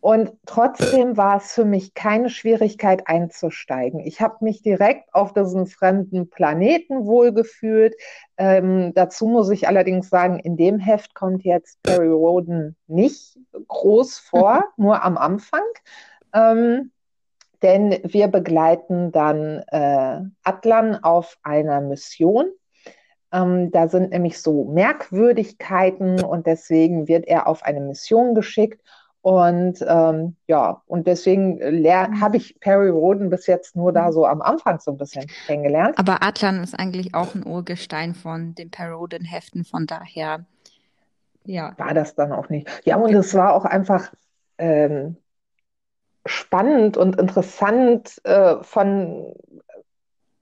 Und trotzdem war es für mich keine Schwierigkeit einzusteigen. Ich habe mich direkt auf diesen fremden Planeten wohlgefühlt. Ähm, dazu muss ich allerdings sagen, in dem Heft kommt jetzt Perry Roden nicht groß vor, nur am Anfang. Ähm, denn wir begleiten dann äh, Atlan auf einer Mission. Ähm, da sind nämlich so Merkwürdigkeiten und deswegen wird er auf eine Mission geschickt und ähm, ja, und deswegen mhm. habe ich Perry Roden bis jetzt nur da mhm. so am Anfang so ein bisschen kennengelernt. Aber Atlan ist eigentlich auch ein Urgestein von den Perry Roden Heften, von daher, ja. War das dann auch nicht. Ja, und es war auch einfach ähm, spannend und interessant äh, von,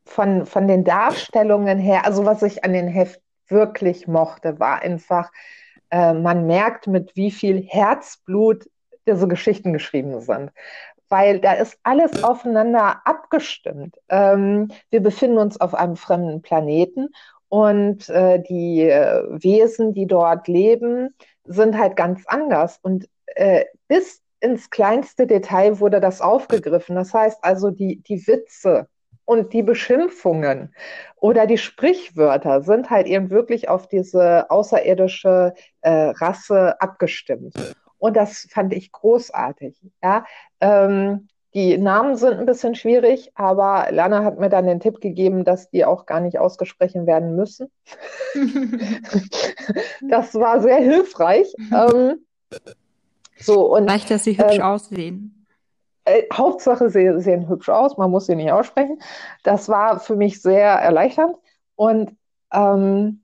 von, von den Darstellungen her. Also was ich an den Heft wirklich mochte, war einfach, äh, man merkt, mit wie viel Herzblut diese Geschichten geschrieben sind. weil da ist alles aufeinander abgestimmt. Ähm, wir befinden uns auf einem fremden Planeten und äh, die äh, Wesen, die dort leben, sind halt ganz anders. Und äh, bis ins kleinste Detail wurde das aufgegriffen. Das heißt also, die, die Witze und die Beschimpfungen oder die Sprichwörter sind halt eben wirklich auf diese außerirdische äh, Rasse abgestimmt. Und das fand ich großartig. Ja? Ähm, die Namen sind ein bisschen schwierig, aber Lana hat mir dann den Tipp gegeben, dass die auch gar nicht ausgesprochen werden müssen. das war sehr hilfreich. Ähm, so, und, Leicht, dass sie hübsch ähm, aussehen. Äh, Hauptsache, sie sehen hübsch aus, man muss sie nicht aussprechen. Das war für mich sehr erleichternd. Und ähm,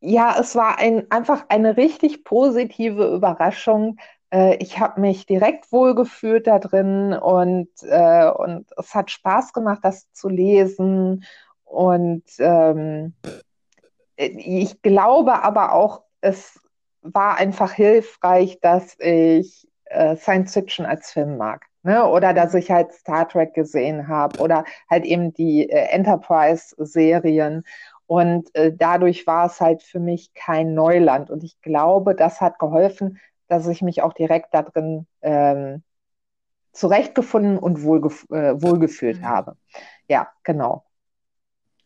ja, es war ein, einfach eine richtig positive Überraschung. Äh, ich habe mich direkt wohlgefühlt da drin und, äh, und es hat Spaß gemacht, das zu lesen. Und ähm, ich glaube aber auch, es war einfach hilfreich, dass ich äh, Science Fiction als Film mag. Ne? Oder dass ich halt Star Trek gesehen habe oder halt eben die äh, Enterprise-Serien. Und äh, dadurch war es halt für mich kein Neuland. Und ich glaube, das hat geholfen, dass ich mich auch direkt da drin ähm, zurechtgefunden und wohlgef äh, wohlgefühlt mhm. habe. Ja, genau.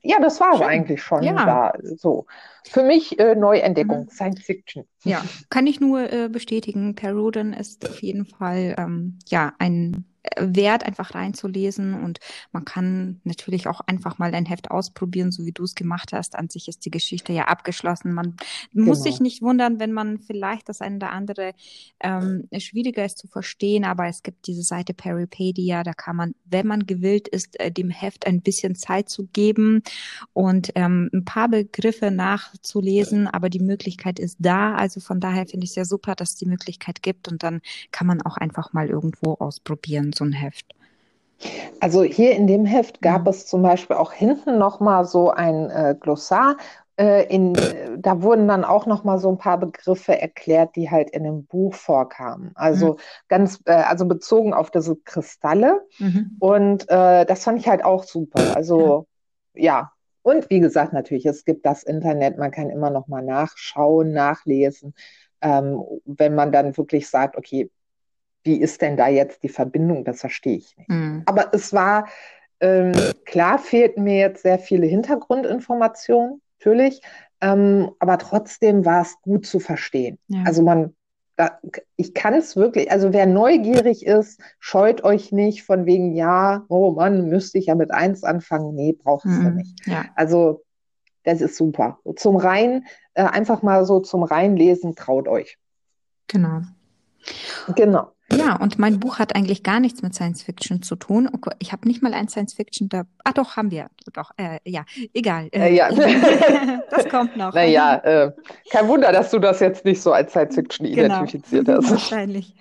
Ja, das war Schön. eigentlich schon ja. da so. Für mich äh, Neuentdeckung, mhm. Science Fiction. Ja, kann ich nur äh, bestätigen. Perrodin ist auf jeden Fall ähm, ja ein wert, einfach reinzulesen. Und man kann natürlich auch einfach mal ein Heft ausprobieren, so wie du es gemacht hast. An sich ist die Geschichte ja abgeschlossen. Man genau. muss sich nicht wundern, wenn man vielleicht das eine oder andere ähm, schwieriger ist zu verstehen. Aber es gibt diese Seite Peripedia, da kann man, wenn man gewillt ist, äh, dem Heft ein bisschen Zeit zu geben und ähm, ein paar Begriffe nachzulesen. Aber die Möglichkeit ist da. Also von daher finde ich es sehr super, dass es die Möglichkeit gibt. Und dann kann man auch einfach mal irgendwo ausprobieren so ein Heft? Also hier in dem Heft gab mhm. es zum Beispiel auch hinten nochmal so ein äh, Glossar. Äh, in, äh, da wurden dann auch nochmal so ein paar Begriffe erklärt, die halt in dem Buch vorkamen. Also mhm. ganz, äh, also bezogen auf diese Kristalle. Mhm. Und äh, das fand ich halt auch super. Also ja. ja. Und wie gesagt, natürlich, es gibt das Internet, man kann immer noch mal nachschauen, nachlesen. Ähm, wenn man dann wirklich sagt, okay, wie ist denn da jetzt die Verbindung? Das verstehe ich nicht. Mhm. Aber es war, ähm, klar fehlten mir jetzt sehr viele Hintergrundinformationen, natürlich, ähm, aber trotzdem war es gut zu verstehen. Ja. Also man, da, ich kann es wirklich, also wer neugierig ist, scheut euch nicht von wegen, ja, oh Mann, müsste ich ja mit eins anfangen. Nee, braucht es mhm. ja nicht. Ja. Also das ist super. Zum Rein, äh, einfach mal so zum Reinlesen, traut euch. Genau. Genau. Ja, und mein Buch hat eigentlich gar nichts mit Science Fiction zu tun. Okay, ich habe nicht mal ein Science Fiction da. Ah, doch, haben wir. Doch, äh, ja, egal. Äh, ja. das kommt noch. Naja, äh, kein Wunder, dass du das jetzt nicht so als Science Fiction genau. identifiziert hast. Wahrscheinlich.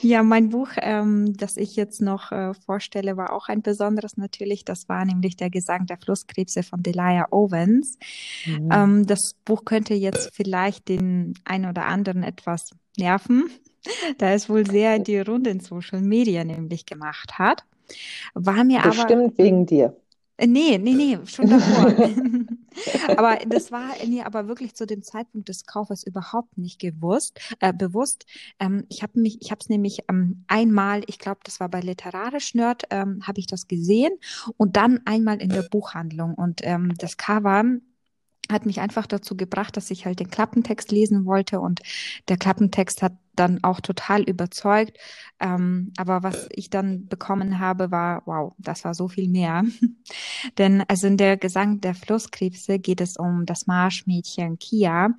Ja, mein Buch, ähm, das ich jetzt noch äh, vorstelle, war auch ein besonderes natürlich. Das war nämlich der Gesang der Flusskrebse von Delia Owens. Mhm. Ähm, das Buch könnte jetzt vielleicht den einen oder anderen etwas nerven da es wohl sehr die Runde in Social Media nämlich gemacht hat. War mir Bestimmt aber. Bestimmt wegen dir. Nee, nee, nee, schon davor. aber das war mir aber wirklich zu dem Zeitpunkt des Kaufes überhaupt nicht gewusst, äh, bewusst. Ähm, ich habe mich, ich habe es nämlich ähm, einmal, ich glaube, das war bei Literarisch Nerd, ähm, habe ich das gesehen und dann einmal in der Buchhandlung und ähm, das Cover hat mich einfach dazu gebracht, dass ich halt den Klappentext lesen wollte und der Klappentext hat dann auch total überzeugt. Ähm, aber was ich dann bekommen habe, war, wow, das war so viel mehr. Denn also in der Gesang der Flusskrebse geht es um das Marschmädchen Kia,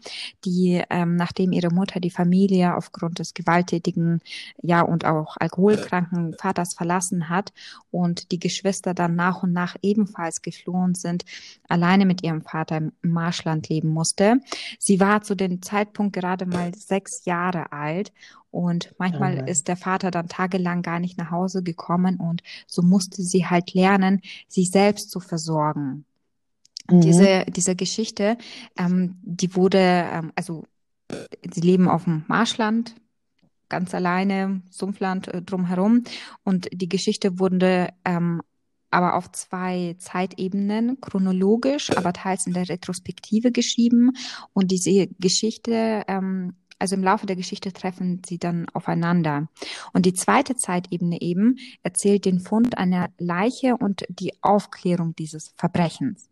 die ähm, nachdem ihre Mutter die Familie aufgrund des gewalttätigen, ja und auch alkoholkranken Vaters verlassen hat und die Geschwister dann nach und nach ebenfalls geflohen sind, alleine mit ihrem Vater im Marschland leben musste. Sie war zu dem Zeitpunkt gerade mal sechs Jahre alt und manchmal oh ist der Vater dann tagelang gar nicht nach Hause gekommen und so musste sie halt lernen, sich selbst zu versorgen. Mhm. Diese, diese Geschichte, ähm, die wurde, ähm, also sie leben auf dem Marschland, ganz alleine, Sumpfland äh, drumherum. Und die Geschichte wurde ähm, aber auf zwei Zeitebenen, chronologisch, aber teils in der Retrospektive geschrieben. Und diese Geschichte, ähm, also im Laufe der Geschichte treffen sie dann aufeinander. Und die zweite Zeitebene eben erzählt den Fund einer Leiche und die Aufklärung dieses Verbrechens.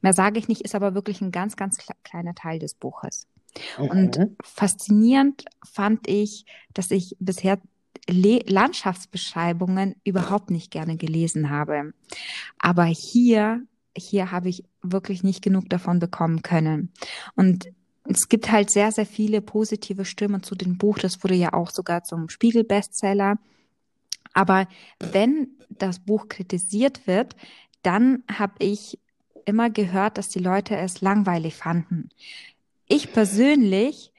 Mehr sage ich nicht, ist aber wirklich ein ganz, ganz kleiner Teil des Buches. Und mhm. faszinierend fand ich, dass ich bisher Le Landschaftsbeschreibungen überhaupt nicht gerne gelesen habe. Aber hier, hier habe ich wirklich nicht genug davon bekommen können. Und es gibt halt sehr, sehr viele positive Stimmen zu dem Buch. Das wurde ja auch sogar zum Spiegel-Bestseller. Aber wenn das Buch kritisiert wird, dann habe ich immer gehört, dass die Leute es langweilig fanden. Ich persönlich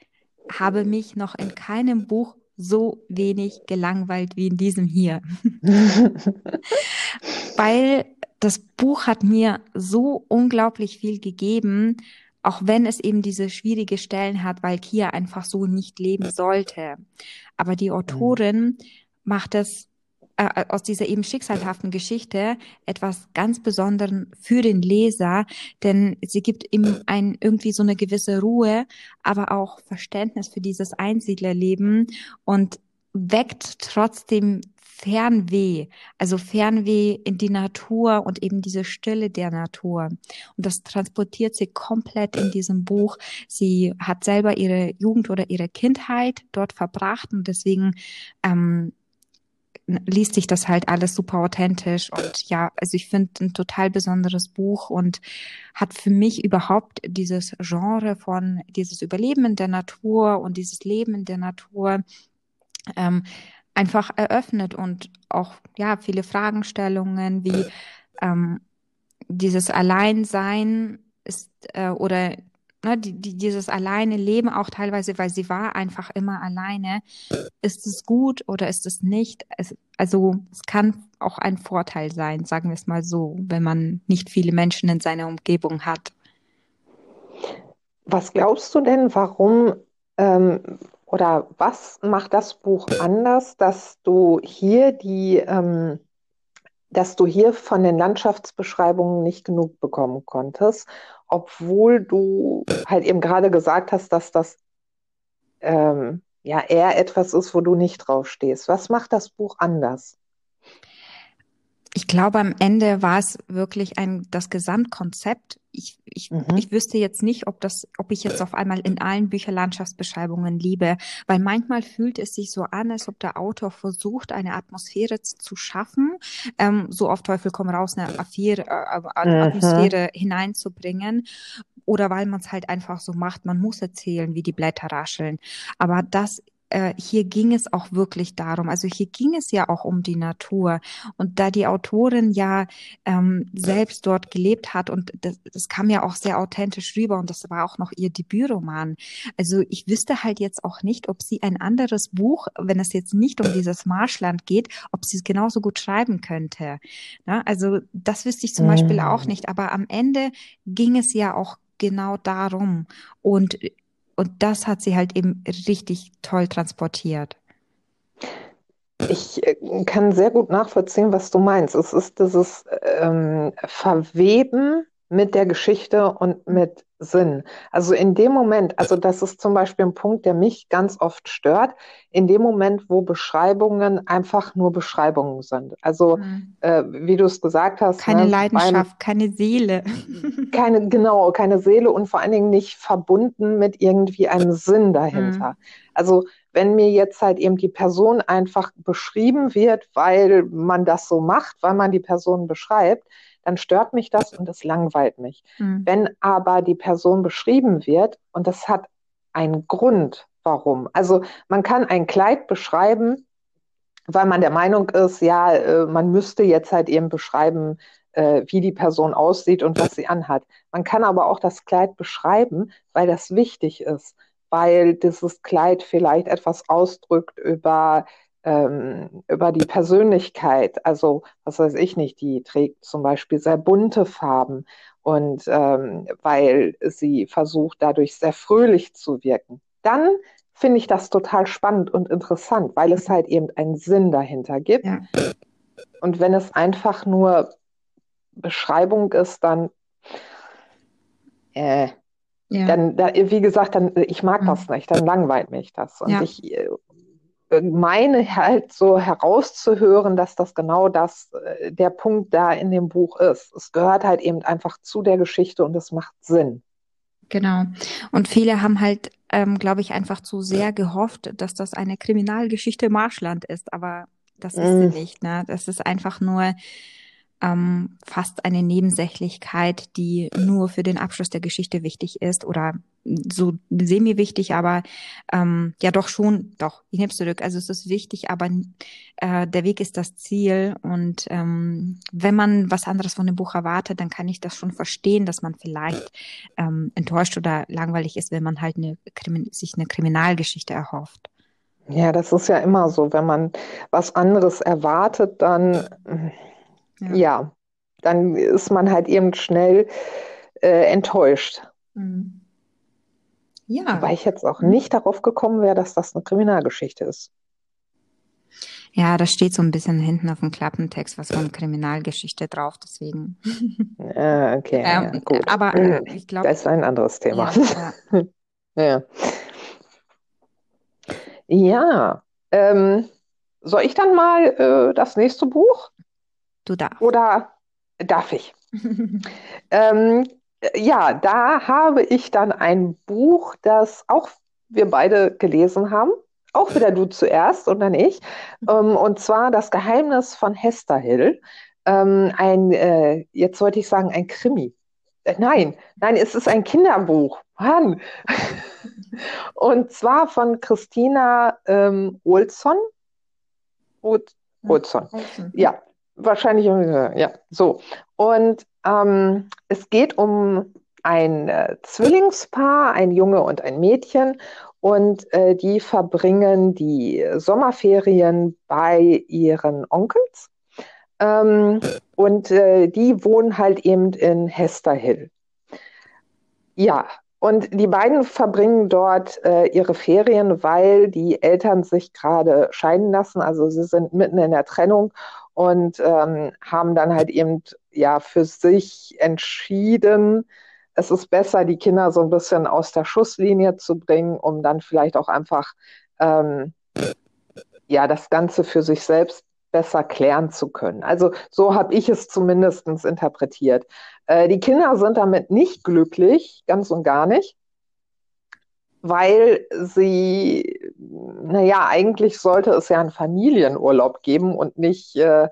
habe mich noch in keinem Buch so wenig gelangweilt wie in diesem hier. Weil das Buch hat mir so unglaublich viel gegeben, auch wenn es eben diese schwierige Stellen hat, weil Kia einfach so nicht leben sollte. Aber die Autorin macht es äh, äh, aus dieser eben schicksalhaften Geschichte etwas ganz Besonderen für den Leser, denn sie gibt ihm ein irgendwie so eine gewisse Ruhe, aber auch Verständnis für dieses Einsiedlerleben und weckt trotzdem Fernweh, also Fernweh in die Natur und eben diese Stille der Natur. Und das transportiert sie komplett in diesem Buch. Sie hat selber ihre Jugend oder ihre Kindheit dort verbracht und deswegen ähm, liest sich das halt alles super authentisch und ja, also ich finde ein total besonderes Buch und hat für mich überhaupt dieses Genre von dieses Überleben in der Natur und dieses Leben in der Natur ähm, einfach eröffnet und auch ja viele Fragestellungen wie ähm, dieses Alleinsein ist äh, oder ne, die, die, dieses alleine Leben auch teilweise, weil sie war einfach immer alleine. Ist es gut oder ist es nicht? Es, also es kann auch ein Vorteil sein, sagen wir es mal so, wenn man nicht viele Menschen in seiner Umgebung hat. Was glaubst du denn, warum ähm, oder was macht das Buch anders, dass du hier die ähm, dass du hier von den Landschaftsbeschreibungen nicht genug bekommen konntest obwohl du halt eben gerade gesagt hast, dass das ähm, ja eher etwas ist, wo du nicht drauf stehst. Was macht das Buch anders? Ich glaube, am Ende war es wirklich ein, das Gesamtkonzept. Ich, ich, mhm. ich wüsste jetzt nicht, ob das, ob ich jetzt auf einmal in allen Bücherlandschaftsbeschreibungen liebe, weil manchmal fühlt es sich so an, als ob der Autor versucht, eine Atmosphäre zu schaffen, ähm, so auf Teufel komm raus, eine Affäre, äh, äh, Atmosphäre mhm. hineinzubringen oder weil man es halt einfach so macht. Man muss erzählen, wie die Blätter rascheln. Aber das äh, hier ging es auch wirklich darum. Also hier ging es ja auch um die Natur. Und da die Autorin ja ähm, selbst dort gelebt hat und das, das kam ja auch sehr authentisch rüber und das war auch noch ihr Debütroman. Also ich wüsste halt jetzt auch nicht, ob sie ein anderes Buch, wenn es jetzt nicht um dieses Marschland geht, ob sie es genauso gut schreiben könnte. Na, also das wüsste ich zum Beispiel auch mm. nicht. Aber am Ende ging es ja auch genau darum. Und und das hat sie halt eben richtig toll transportiert. Ich äh, kann sehr gut nachvollziehen, was du meinst. Es ist dieses ähm, Verweben mit der Geschichte und mit Sinn. Also in dem Moment, also das ist zum Beispiel ein Punkt, der mich ganz oft stört, in dem Moment, wo Beschreibungen einfach nur Beschreibungen sind. Also mhm. äh, wie du es gesagt hast. Keine ne, Leidenschaft, beim, keine Seele. Keine, genau, keine Seele und vor allen Dingen nicht verbunden mit irgendwie einem Sinn dahinter. Mhm. Also wenn mir jetzt halt eben die Person einfach beschrieben wird, weil man das so macht, weil man die Person beschreibt, dann stört mich das und das langweilt mich. Mhm. Wenn aber die Person beschrieben wird und das hat einen Grund, warum. Also man kann ein Kleid beschreiben, weil man der Meinung ist, ja, äh, man müsste jetzt halt eben beschreiben, äh, wie die Person aussieht und was sie anhat. Man kann aber auch das Kleid beschreiben, weil das wichtig ist, weil dieses Kleid vielleicht etwas ausdrückt über ähm, über die Persönlichkeit. Also, was weiß ich nicht, die trägt zum Beispiel sehr bunte Farben und ähm, weil sie versucht, dadurch sehr fröhlich zu wirken. Dann finde ich das total spannend und interessant, weil es halt eben einen Sinn dahinter gibt. Ja. Und wenn es einfach nur Beschreibung ist, dann, äh, ja. dann, da, wie gesagt, dann, ich mag mhm. das nicht, dann langweilt mich das. Und ja. ich äh, meine halt so herauszuhören, dass das genau das, äh, der Punkt da in dem Buch ist. Es gehört halt eben einfach zu der Geschichte und es macht Sinn. Genau. Und viele haben halt, ähm, glaube ich, einfach zu sehr gehofft, dass das eine Kriminalgeschichte Marschland ist, aber das ist sie mm. nicht. Ne? Das ist einfach nur ähm, fast eine Nebensächlichkeit, die nur für den Abschluss der Geschichte wichtig ist oder so semi wichtig, aber ähm, ja doch schon, doch, ich nehme es zurück. Also es ist wichtig, aber äh, der Weg ist das Ziel und ähm, wenn man was anderes von dem Buch erwartet, dann kann ich das schon verstehen, dass man vielleicht ähm, enttäuscht oder langweilig ist, wenn man halt eine, sich eine Kriminalgeschichte erhofft. Ja, das ist ja immer so, wenn man was anderes erwartet, dann ja. ja, dann ist man halt eben schnell äh, enttäuscht. Mhm. Ja. Weil ich jetzt auch nicht darauf gekommen wäre, dass das eine Kriminalgeschichte ist. Ja, das steht so ein bisschen hinten auf dem Klappentext was von Kriminalgeschichte drauf, deswegen. Ja, okay, ähm, ja, gut. Aber äh, ich glaube. Das ist ein anderes Thema. Ja. ja. ja ähm, soll ich dann mal äh, das nächste Buch? Du darfst. Oder darf ich? ähm, ja, da habe ich dann ein Buch, das auch wir beide gelesen haben. Auch wieder du zuerst und dann ich. Ähm, und zwar Das Geheimnis von Hester Hill. Ähm, ein, äh, jetzt sollte ich sagen, ein Krimi. Äh, nein, nein, es ist ein Kinderbuch. Mann. und zwar von Christina ähm, Olsson. Olsson. Ja, Wahrscheinlich, ja, so. Und ähm, es geht um ein äh, Zwillingspaar, ein Junge und ein Mädchen. Und äh, die verbringen die Sommerferien bei ihren Onkels. Ähm, und äh, die wohnen halt eben in Hester Hill. Ja, und die beiden verbringen dort äh, ihre Ferien, weil die Eltern sich gerade scheiden lassen. Also sie sind mitten in der Trennung und ähm, haben dann halt eben ja für sich entschieden, es ist besser, die Kinder so ein bisschen aus der Schusslinie zu bringen, um dann vielleicht auch einfach ähm, ja das Ganze für sich selbst besser klären zu können. Also so habe ich es zumindest interpretiert. Äh, die Kinder sind damit nicht glücklich, ganz und gar nicht weil sie, naja, eigentlich sollte es ja einen Familienurlaub geben und nicht, äh,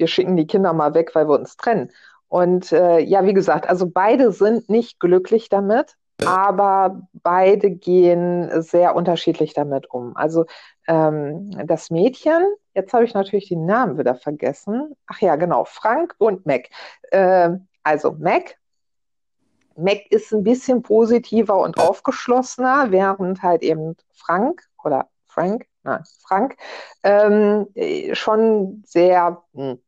wir schicken die Kinder mal weg, weil wir uns trennen. Und äh, ja, wie gesagt, also beide sind nicht glücklich damit, aber beide gehen sehr unterschiedlich damit um. Also ähm, das Mädchen, jetzt habe ich natürlich den Namen wieder vergessen. Ach ja, genau, Frank und Mac. Äh, also Mac Mac ist ein bisschen positiver und aufgeschlossener, während halt eben Frank oder Frank, nein, Frank, ähm, schon sehr mh, hm,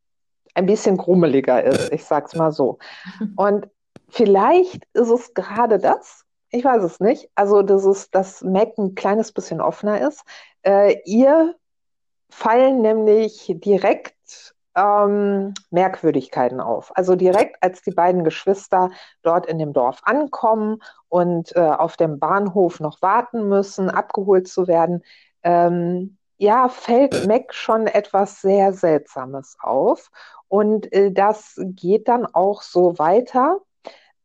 ein bisschen grummeliger ist, ich sag's mal so. Und vielleicht ist es gerade das, ich weiß es nicht, also das ist, dass Mac ein kleines bisschen offener ist. Äh, ihr fallen nämlich direkt ähm, Merkwürdigkeiten auf. Also direkt als die beiden Geschwister dort in dem Dorf ankommen und äh, auf dem Bahnhof noch warten müssen, abgeholt zu werden, ähm, ja, fällt Mac schon etwas sehr Seltsames auf. Und äh, das geht dann auch so weiter.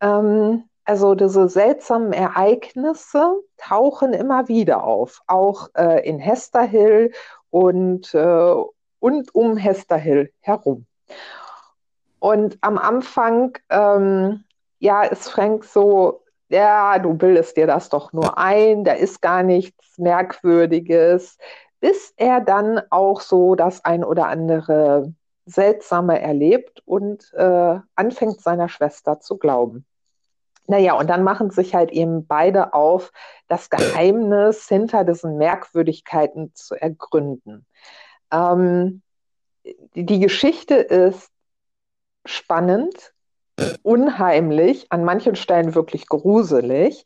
Ähm, also diese seltsamen Ereignisse tauchen immer wieder auf, auch äh, in Hester Hill und äh, und um Hester Hill herum. Und am Anfang, ähm, ja, ist Frank so, ja, du bildest dir das doch nur ein, da ist gar nichts Merkwürdiges, bis er dann auch so das ein oder andere Seltsame erlebt und äh, anfängt seiner Schwester zu glauben. Naja, und dann machen sich halt eben beide auf, das Geheimnis hinter diesen Merkwürdigkeiten zu ergründen. Ähm, die Geschichte ist spannend, unheimlich, an manchen Stellen wirklich gruselig.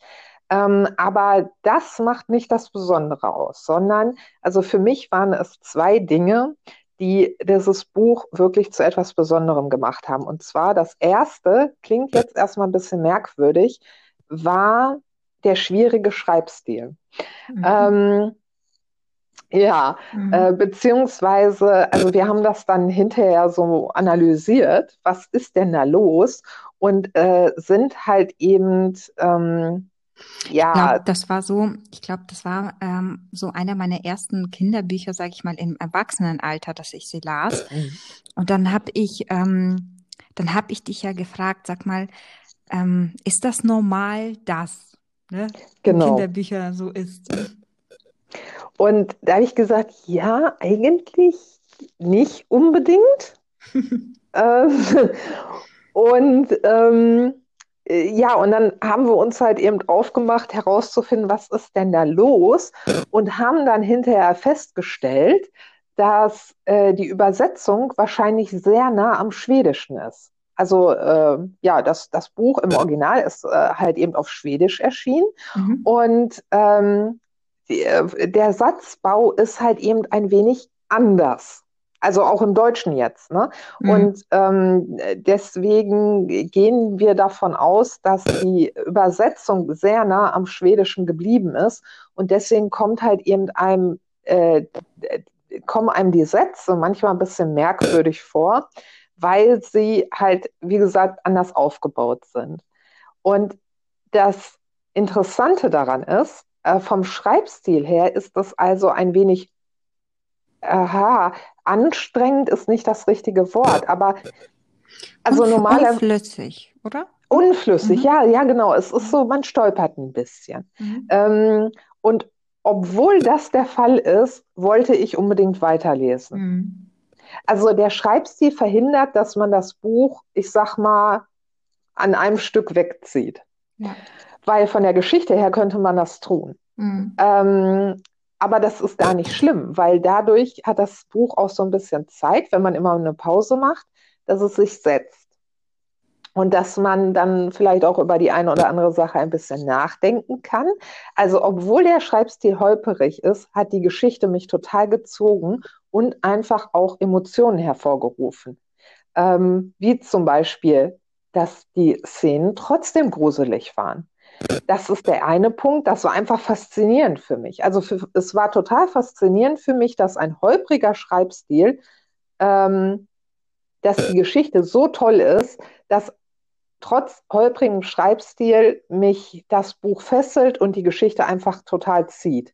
Ähm, aber das macht nicht das Besondere aus, sondern, also für mich waren es zwei Dinge, die dieses Buch wirklich zu etwas Besonderem gemacht haben. Und zwar das erste, klingt jetzt erstmal ein bisschen merkwürdig, war der schwierige Schreibstil. Mhm. Ähm, ja, mhm. äh, beziehungsweise, also wir haben das dann hinterher so analysiert, was ist denn da los? Und äh, sind halt eben, ähm, ja. ja. Das war so, ich glaube, das war ähm, so einer meiner ersten Kinderbücher, sage ich mal, im Erwachsenenalter, dass ich sie las. Und dann habe ich, ähm, dann habe ich dich ja gefragt, sag mal, ähm, ist das normal, dass ne, genau. Kinderbücher so ist? Und da habe ich gesagt, ja, eigentlich nicht unbedingt. ähm, und ähm, ja, und dann haben wir uns halt eben aufgemacht, herauszufinden, was ist denn da los und haben dann hinterher festgestellt, dass äh, die Übersetzung wahrscheinlich sehr nah am Schwedischen ist. Also äh, ja, das, das Buch im Original ist äh, halt eben auf Schwedisch erschienen mhm. und ähm, äh, der Satzbau ist halt eben ein wenig anders. Also auch im Deutschen jetzt. Ne? Mhm. Und ähm, deswegen gehen wir davon aus, dass die Übersetzung sehr nah am Schwedischen geblieben ist. Und deswegen kommt halt eben einem, äh, kommen einem die Sätze manchmal ein bisschen merkwürdig vor, weil sie halt, wie gesagt, anders aufgebaut sind. Und das Interessante daran ist, äh, vom Schreibstil her ist das also ein wenig, aha, anstrengend ist nicht das richtige Wort, aber also normaler. Unflüssig, oder? Unflüssig, mhm. ja, ja, genau. Es ist so, man stolpert ein bisschen. Mhm. Ähm, und obwohl das der Fall ist, wollte ich unbedingt weiterlesen. Mhm. Also der Schreibstil verhindert, dass man das Buch, ich sag mal, an einem Stück wegzieht. Ja weil von der Geschichte her könnte man das tun. Mhm. Ähm, aber das ist gar nicht schlimm, weil dadurch hat das Buch auch so ein bisschen Zeit, wenn man immer eine Pause macht, dass es sich setzt. Und dass man dann vielleicht auch über die eine oder andere Sache ein bisschen nachdenken kann. Also, obwohl der Schreibstil holperig ist, hat die Geschichte mich total gezogen und einfach auch Emotionen hervorgerufen. Ähm, wie zum Beispiel, dass die Szenen trotzdem gruselig waren. Das ist der eine Punkt. Das war einfach faszinierend für mich. Also für, es war total faszinierend für mich, dass ein holpriger Schreibstil, ähm, dass die Geschichte so toll ist, dass trotz holprigem Schreibstil mich das Buch fesselt und die Geschichte einfach total zieht.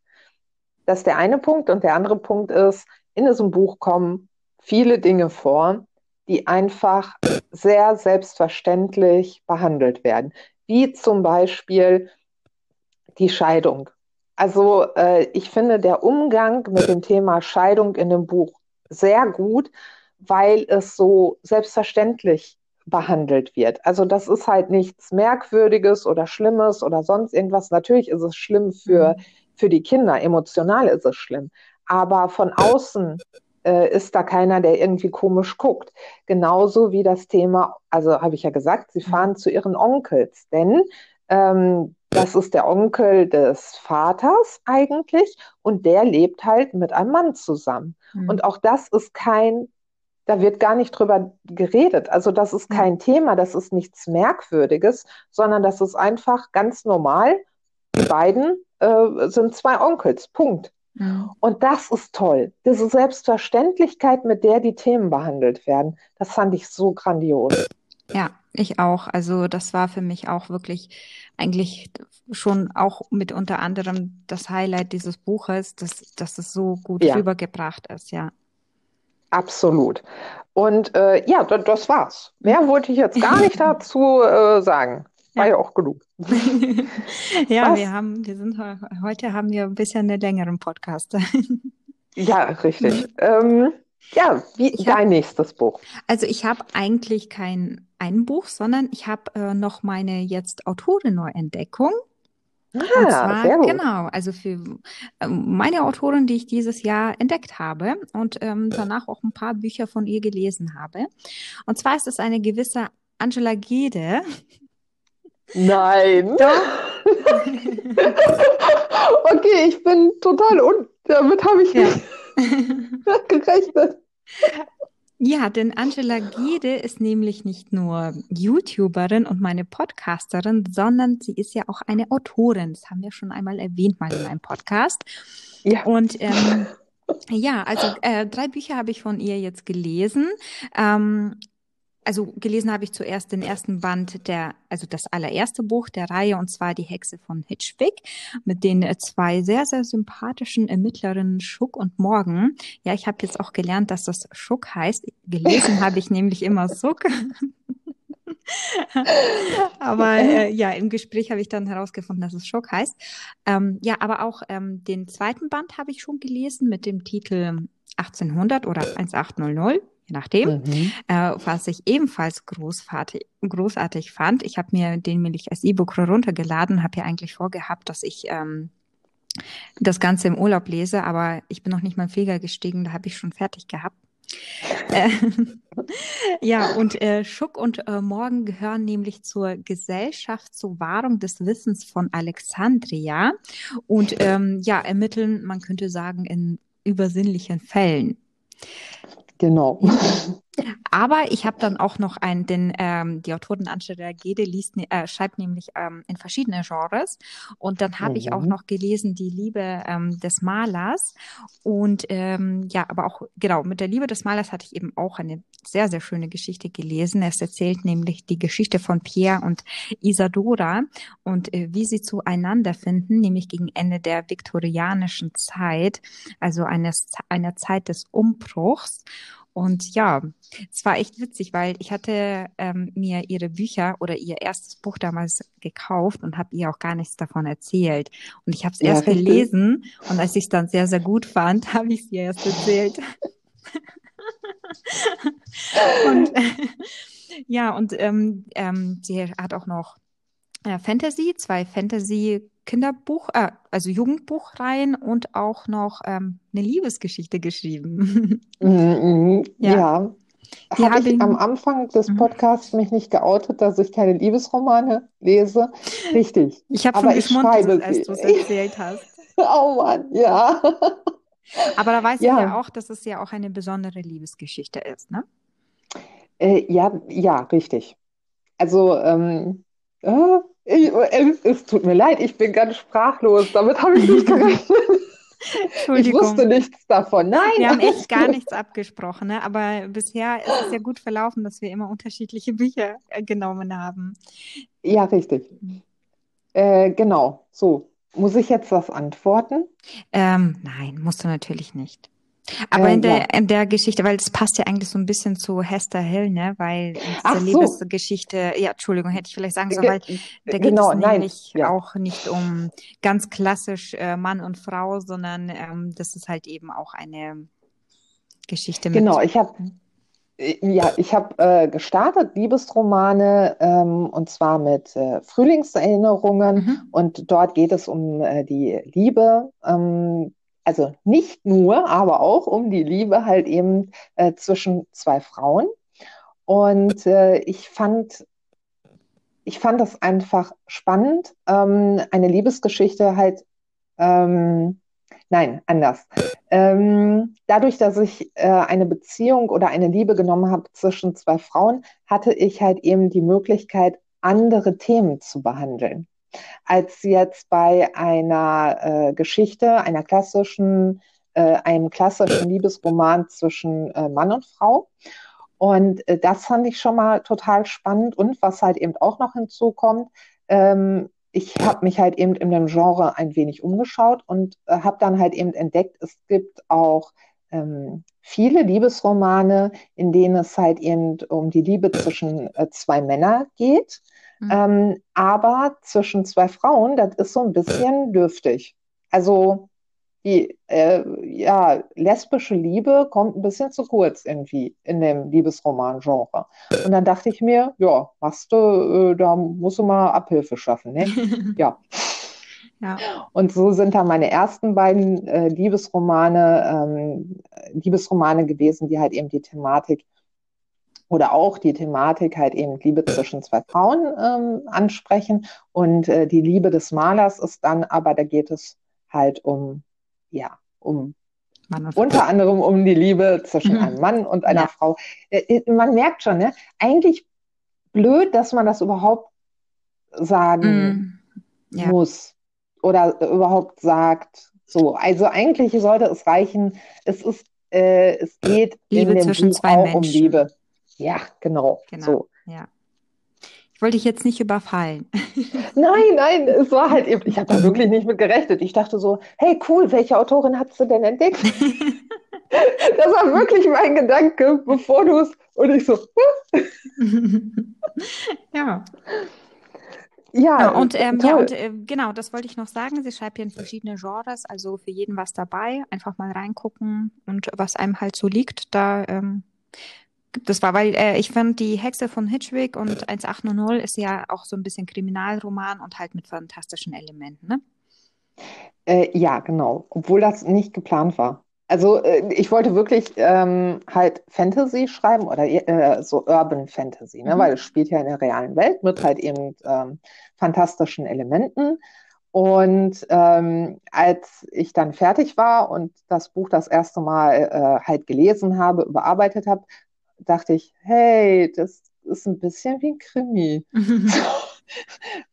Das ist der eine Punkt. Und der andere Punkt ist, in diesem Buch kommen viele Dinge vor, die einfach sehr selbstverständlich behandelt werden wie zum Beispiel die Scheidung. Also äh, ich finde der Umgang mit dem Thema Scheidung in dem Buch sehr gut, weil es so selbstverständlich behandelt wird. Also das ist halt nichts Merkwürdiges oder Schlimmes oder sonst irgendwas. Natürlich ist es schlimm für, mhm. für die Kinder, emotional ist es schlimm. Aber von außen äh, ist da keiner, der irgendwie komisch guckt. Genauso wie das Thema, also habe ich ja gesagt, sie fahren zu ihren Onkels, denn ähm, das ist der Onkel des Vaters eigentlich und der lebt halt mit einem Mann zusammen. Mhm. Und auch das ist kein, da wird gar nicht drüber geredet. Also das ist kein mhm. Thema, das ist nichts Merkwürdiges, sondern das ist einfach ganz normal. Die beiden äh, sind zwei Onkels, Punkt. Mhm. Und das ist toll. Diese Selbstverständlichkeit, mit der die Themen behandelt werden, das fand ich so grandios. Ja, ich auch. Also das war für mich auch wirklich eigentlich schon auch mit unter anderem das Highlight dieses Buches, dass, dass es so gut ja. rübergebracht ist, ja. Absolut. Und äh, ja, das, war's. Mehr wollte ich jetzt gar nicht dazu äh, sagen. War ja, ja auch genug. ja, Was? wir haben, wir sind heute haben wir ein bisschen einen längeren Podcast. ja, richtig. ähm, ja, wie ich dein hab, nächstes Buch? Also ich habe eigentlich kein ein Buch, sondern ich habe äh, noch meine jetzt Autorin-Neuentdeckung. Ah, und zwar, sehr gut. genau, also für äh, meine Autorin, die ich dieses Jahr entdeckt habe und ähm, danach auch ein paar Bücher von ihr gelesen habe. Und zwar ist es eine gewisse Angela Gede. Nein. Doch. okay, ich bin total un damit habe ich ja. nicht gerechnet. Ja, denn Angela Gede ist nämlich nicht nur YouTuberin und meine Podcasterin, sondern sie ist ja auch eine Autorin. Das haben wir schon einmal erwähnt mal in meinem Podcast. Ja. Und ähm, ja, also äh, drei Bücher habe ich von ihr jetzt gelesen. Ähm, also gelesen habe ich zuerst den ersten Band der, also das allererste Buch der Reihe, und zwar Die Hexe von Hitchwick, mit den äh, zwei sehr, sehr sympathischen Ermittlerinnen Schuck und Morgen. Ja, ich habe jetzt auch gelernt, dass das Schuck heißt. Gelesen habe ich nämlich immer Suck. aber äh, ja, im Gespräch habe ich dann herausgefunden, dass es Schock heißt. Ähm, ja, aber auch ähm, den zweiten Band habe ich schon gelesen mit dem Titel 1800 oder 1800 je nachdem, mhm. äh, was ich ebenfalls großartig, großartig fand. Ich habe mir den nämlich als E-Book runtergeladen, habe ja eigentlich vorgehabt, dass ich ähm, das Ganze im Urlaub lese, aber ich bin noch nicht mal Flieger gestiegen, da habe ich schon fertig gehabt. Äh, ja, und äh, Schuck und äh, Morgen gehören nämlich zur Gesellschaft zur Wahrung des Wissens von Alexandria und ähm, ja, ermitteln, man könnte sagen, in übersinnlichen Fällen. Genau. Aber ich habe dann auch noch einen, denn ähm, die Autorin Angela Gede liest, äh, schreibt nämlich ähm, in verschiedene Genres. Und dann habe mhm. ich auch mhm. noch gelesen Die Liebe ähm, des Malers. Und ähm, ja, aber auch, genau, mit der Liebe des Malers hatte ich eben auch eine sehr, sehr schöne Geschichte gelesen. Es erzählt nämlich die Geschichte von Pierre und Isadora und äh, wie sie zueinander finden, nämlich gegen Ende der viktorianischen Zeit, also eines, einer Zeit des Umbruchs. Und ja, es war echt witzig, weil ich hatte ähm, mir ihre Bücher oder ihr erstes Buch damals gekauft und habe ihr auch gar nichts davon erzählt. Und ich habe es ja, erst richtig. gelesen und als ich es dann sehr, sehr gut fand, habe ich es ihr erst erzählt. und äh, ja, und ähm, ähm, sie hat auch noch äh, Fantasy, zwei Fantasy Kinderbuch, äh, also Jugendbuchreihen und auch noch ähm, eine Liebesgeschichte geschrieben. Mm, mm, ja. ja. Habe ich am Anfang des mhm. Podcasts mich nicht geoutet, dass ich keine Liebesromane lese? Richtig. Ich habe schon geschmunzelt, als du es erzählt hast. oh Mann, ja. Aber da weiß ja. ich ja auch, dass es ja auch eine besondere Liebesgeschichte ist, ne? Äh, ja, ja, richtig. Also, ähm, äh, ich, es, es, tut mir leid, ich bin ganz sprachlos. Damit habe ich nicht gerechnet. Ich wusste nichts davon. Nein. Wir haben echt gar nichts abgesprochen, ne? aber bisher ist es ja gut verlaufen, dass wir immer unterschiedliche Bücher äh, genommen haben. Ja, richtig. Mhm. Äh, genau, so. Muss ich jetzt was antworten? Ähm, nein, musst du natürlich nicht. Aber äh, in, der, ja. in der Geschichte, weil das passt ja eigentlich so ein bisschen zu Hester Hill, ne? Weil in dieser so. Liebesgeschichte, ja, Entschuldigung, hätte ich vielleicht sagen sollen, weil da geht genau, es nämlich ja. auch nicht um ganz klassisch äh, Mann und Frau, sondern ähm, das ist halt eben auch eine Geschichte mit. Genau, ich habe ja, ich habe äh, gestartet Liebesromane ähm, und zwar mit äh, Frühlingserinnerungen mhm. und dort geht es um äh, die Liebe. Ähm, also nicht nur, aber auch um die Liebe halt eben äh, zwischen zwei Frauen. Und äh, ich fand, ich fand das einfach spannend, ähm, eine Liebesgeschichte halt, ähm, nein, anders. Ähm, dadurch, dass ich äh, eine Beziehung oder eine Liebe genommen habe zwischen zwei Frauen, hatte ich halt eben die Möglichkeit, andere Themen zu behandeln als jetzt bei einer äh, Geschichte, einer klassischen, äh, einem klassischen Liebesroman zwischen äh, Mann und Frau. Und äh, das fand ich schon mal total spannend. Und was halt eben auch noch hinzukommt, ähm, ich habe mich halt eben in dem Genre ein wenig umgeschaut und äh, habe dann halt eben entdeckt, es gibt auch ähm, viele Liebesromane, in denen es halt eben um die Liebe zwischen äh, zwei Männern geht. Mhm. Ähm, aber zwischen zwei Frauen, das ist so ein bisschen dürftig. Also die äh, ja, lesbische Liebe kommt ein bisschen zu kurz irgendwie in dem Liebesroman-Genre. Und dann dachte ich mir, ja, machst du, äh, da musst du mal Abhilfe schaffen. Ne? ja. ja. Und so sind da meine ersten beiden äh, Liebesromane, ähm, Liebesromane gewesen, die halt eben die Thematik oder auch die Thematik halt eben Liebe zwischen zwei Frauen ähm, ansprechen. Und äh, die Liebe des Malers ist dann, aber da geht es halt um, ja, um unter anderem um die Liebe zwischen mhm. einem Mann und einer ja. Frau. Äh, äh, man merkt schon, ne? eigentlich blöd, dass man das überhaupt sagen mm. ja. muss oder überhaupt sagt. So, also eigentlich sollte es reichen, es ist, äh, es geht Liebe in dem zwischen Buch zwei auch Menschen. um Liebe. Ja, genau. genau. So. Ja. Ich wollte dich jetzt nicht überfallen. Nein, nein, es war halt eben, ich habe da wirklich nicht mit gerechnet. Ich dachte so, hey cool, welche Autorin hast du denn entdeckt? das war wirklich mein Gedanke, bevor du es und ich so. ja. Ja, ja, und, ähm, ja, und äh, genau, das wollte ich noch sagen. Sie schreibt hier in verschiedene Genres, also für jeden was dabei. Einfach mal reingucken und was einem halt so liegt, da ähm, das war, weil äh, ich fand die Hexe von Hitchwick und 1800 ist ja auch so ein bisschen Kriminalroman und halt mit fantastischen Elementen, ne? Äh, ja, genau. Obwohl das nicht geplant war. Also äh, ich wollte wirklich ähm, halt Fantasy schreiben oder äh, so Urban Fantasy, ne? Mhm. weil es spielt ja in der realen Welt mit halt eben ähm, fantastischen Elementen. Und ähm, als ich dann fertig war und das Buch das erste Mal äh, halt gelesen habe, überarbeitet habe, dachte ich, hey, das ist ein bisschen wie ein Krimi.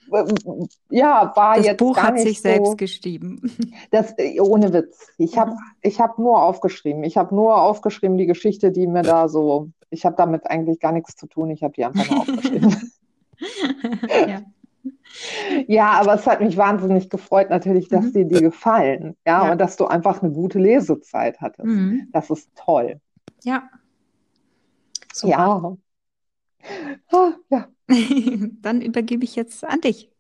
ja, war das jetzt Buch gar hat sich so, selbst geschrieben. Das äh, ohne Witz. Ich habe ich habe nur aufgeschrieben. Ich habe nur aufgeschrieben die Geschichte, die mir da so. Ich habe damit eigentlich gar nichts zu tun. Ich habe die einfach nur aufgeschrieben. ja. Ja, aber es hat mich wahnsinnig gefreut, natürlich, dass mhm. dir die gefallen. Ja, ja, und dass du einfach eine gute Lesezeit hattest. Mhm. Das ist toll. Ja, Super. Ja. Ah, ja. dann übergebe ich jetzt an dich.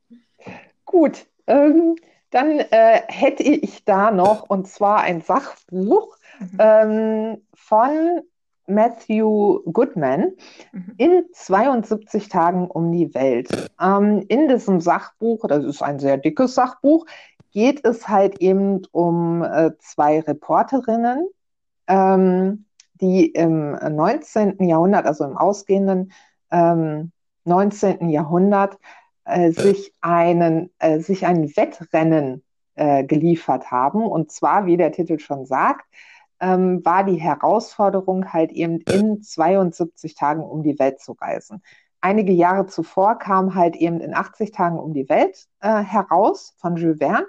Gut, ähm, dann äh, hätte ich da noch, und zwar ein Sachbuch mhm. ähm, von Matthew Goodman mhm. in 72 Tagen um die Welt. Ähm, in diesem Sachbuch, das ist ein sehr dickes Sachbuch, geht es halt eben um äh, zwei Reporterinnen, ähm, die im 19. Jahrhundert, also im ausgehenden ähm, 19. Jahrhundert, äh, sich, einen, äh, sich ein Wettrennen äh, geliefert haben. Und zwar, wie der Titel schon sagt, ähm, war die Herausforderung halt eben in 72 Tagen um die Welt zu reisen. Einige Jahre zuvor kam halt eben in 80 Tagen um die Welt äh, heraus von Jules Verne.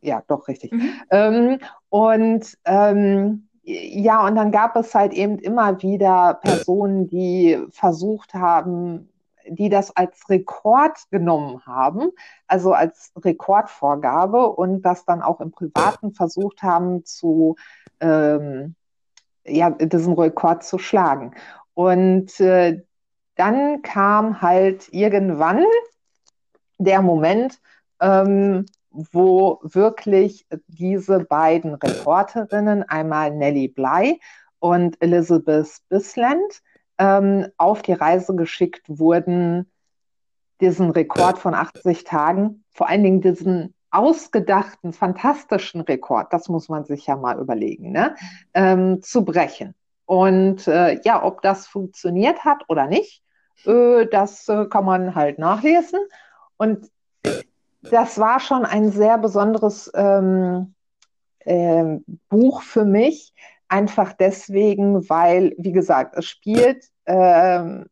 Ja, doch richtig. Mhm. Ähm, und ähm, ja, und dann gab es halt eben immer wieder Personen, die versucht haben, die das als Rekord genommen haben, also als Rekordvorgabe und das dann auch im Privaten versucht haben zu, ähm, ja, diesen Rekord zu schlagen. Und äh, dann kam halt irgendwann der Moment, ähm, wo wirklich diese beiden Reporterinnen, einmal Nellie Bly und Elizabeth Bisland, ähm, auf die Reise geschickt wurden, diesen Rekord von 80 Tagen, vor allen Dingen diesen ausgedachten, fantastischen Rekord, das muss man sich ja mal überlegen, ne? ähm, zu brechen. Und äh, ja, ob das funktioniert hat oder nicht, äh, das äh, kann man halt nachlesen. Und das war schon ein sehr besonderes ähm, äh, Buch für mich. Einfach deswegen, weil, wie gesagt, es spielt äh,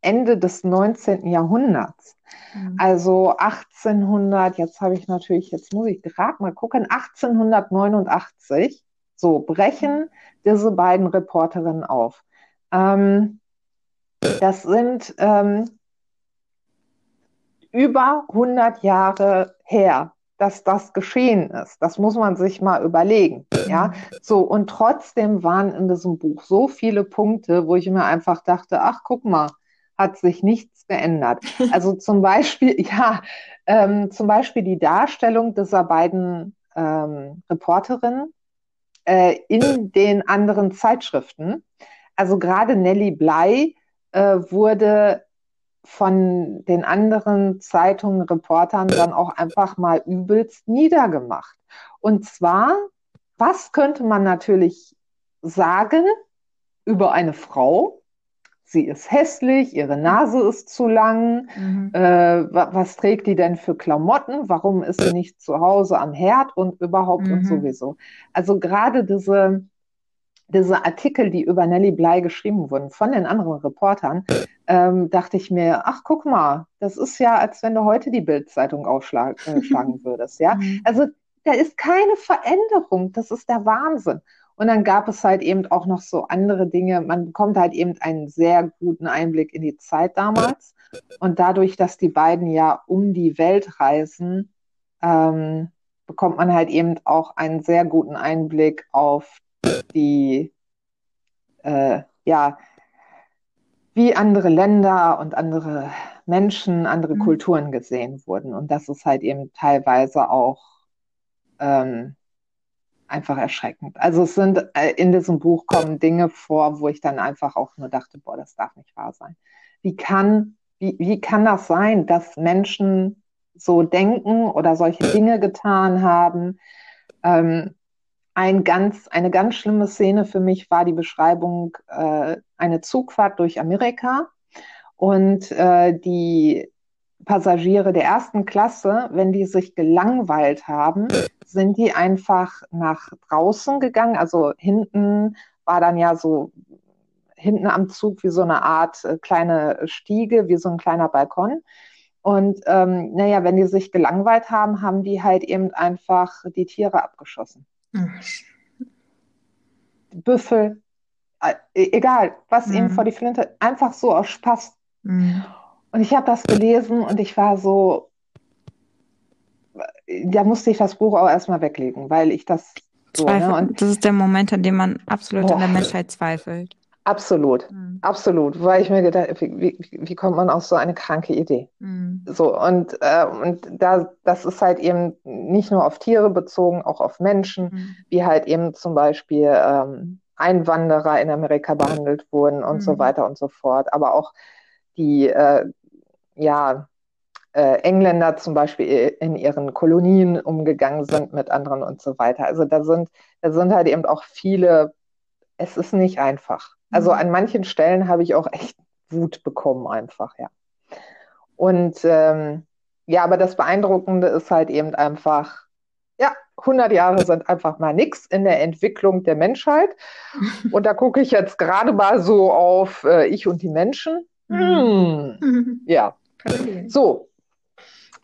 Ende des 19. Jahrhunderts. Mhm. Also 1800, jetzt habe ich natürlich, jetzt muss ich gerade mal gucken, 1889, so brechen diese beiden Reporterinnen auf. Ähm, das sind ähm, über 100 Jahre her, dass das geschehen ist. Das muss man sich mal überlegen. Ja, so und trotzdem waren in diesem Buch so viele Punkte, wo ich mir einfach dachte, ach guck mal, hat sich nichts geändert. Also zum Beispiel, ja, ähm, zum Beispiel die Darstellung dieser beiden ähm, Reporterinnen äh, in den anderen Zeitschriften. Also gerade Nellie Bly äh, wurde von den anderen Zeitungen, Reportern dann auch einfach mal übelst niedergemacht. Und zwar, was könnte man natürlich sagen über eine Frau? sie ist hässlich, ihre Nase ist zu lang, mhm. äh, wa was trägt die denn für Klamotten, warum ist sie nicht zu Hause am Herd und überhaupt mhm. und sowieso. Also gerade diese, diese Artikel, die über Nelly Bly geschrieben wurden von den anderen Reportern, ähm, dachte ich mir, ach guck mal, das ist ja, als wenn du heute die Bildzeitung aufschlagen äh, würdest. Ja? Mhm. Also da ist keine Veränderung, das ist der Wahnsinn. Und dann gab es halt eben auch noch so andere Dinge. Man bekommt halt eben einen sehr guten Einblick in die Zeit damals. Und dadurch, dass die beiden ja um die Welt reisen, ähm, bekommt man halt eben auch einen sehr guten Einblick auf die, äh, ja, wie andere Länder und andere Menschen, andere mhm. Kulturen gesehen wurden. Und das ist halt eben teilweise auch ähm, einfach erschreckend. Also es sind äh, in diesem Buch kommen Dinge vor, wo ich dann einfach auch nur dachte, boah, das darf nicht wahr sein. Wie kann, wie, wie kann das sein, dass Menschen so denken oder solche Dinge getan haben? Ähm, ein ganz, eine ganz schlimme Szene für mich war die Beschreibung äh, eine Zugfahrt durch Amerika und äh, die Passagiere der ersten Klasse, wenn die sich gelangweilt haben, sind die einfach nach draußen gegangen. Also hinten war dann ja so hinten am Zug wie so eine Art äh, kleine Stiege, wie so ein kleiner Balkon. Und ähm, naja, wenn die sich gelangweilt haben, haben die halt eben einfach die Tiere abgeschossen. Mhm. Büffel, äh, egal, was mhm. ihnen vor die Flinte, einfach so aus Spaß. Mhm. Und ich habe das gelesen und ich war so, da musste ich das Buch auch erstmal weglegen, weil ich das so. Ne? Und das ist der Moment, an dem man absolut boah, an der Menschheit zweifelt. Absolut, mhm. absolut. Weil ich mir gedacht, wie, wie, wie, kommt man auf so eine kranke Idee? Mhm. So, und, äh, und da, das ist halt eben nicht nur auf Tiere bezogen, auch auf Menschen, mhm. wie halt eben zum Beispiel ähm, Einwanderer in Amerika behandelt wurden und so mhm. weiter und so fort. Aber auch die äh, ja, äh, Engländer zum Beispiel in ihren Kolonien umgegangen sind mit anderen und so weiter. Also da sind, da sind halt eben auch viele, es ist nicht einfach. Also mhm. an manchen Stellen habe ich auch echt Wut bekommen einfach, ja. Und ähm, ja, aber das Beeindruckende ist halt eben einfach, ja, 100 Jahre sind einfach mal nichts in der Entwicklung der Menschheit. Und da gucke ich jetzt gerade mal so auf äh, ich und die Menschen. Mhm. Hm. Ja, so,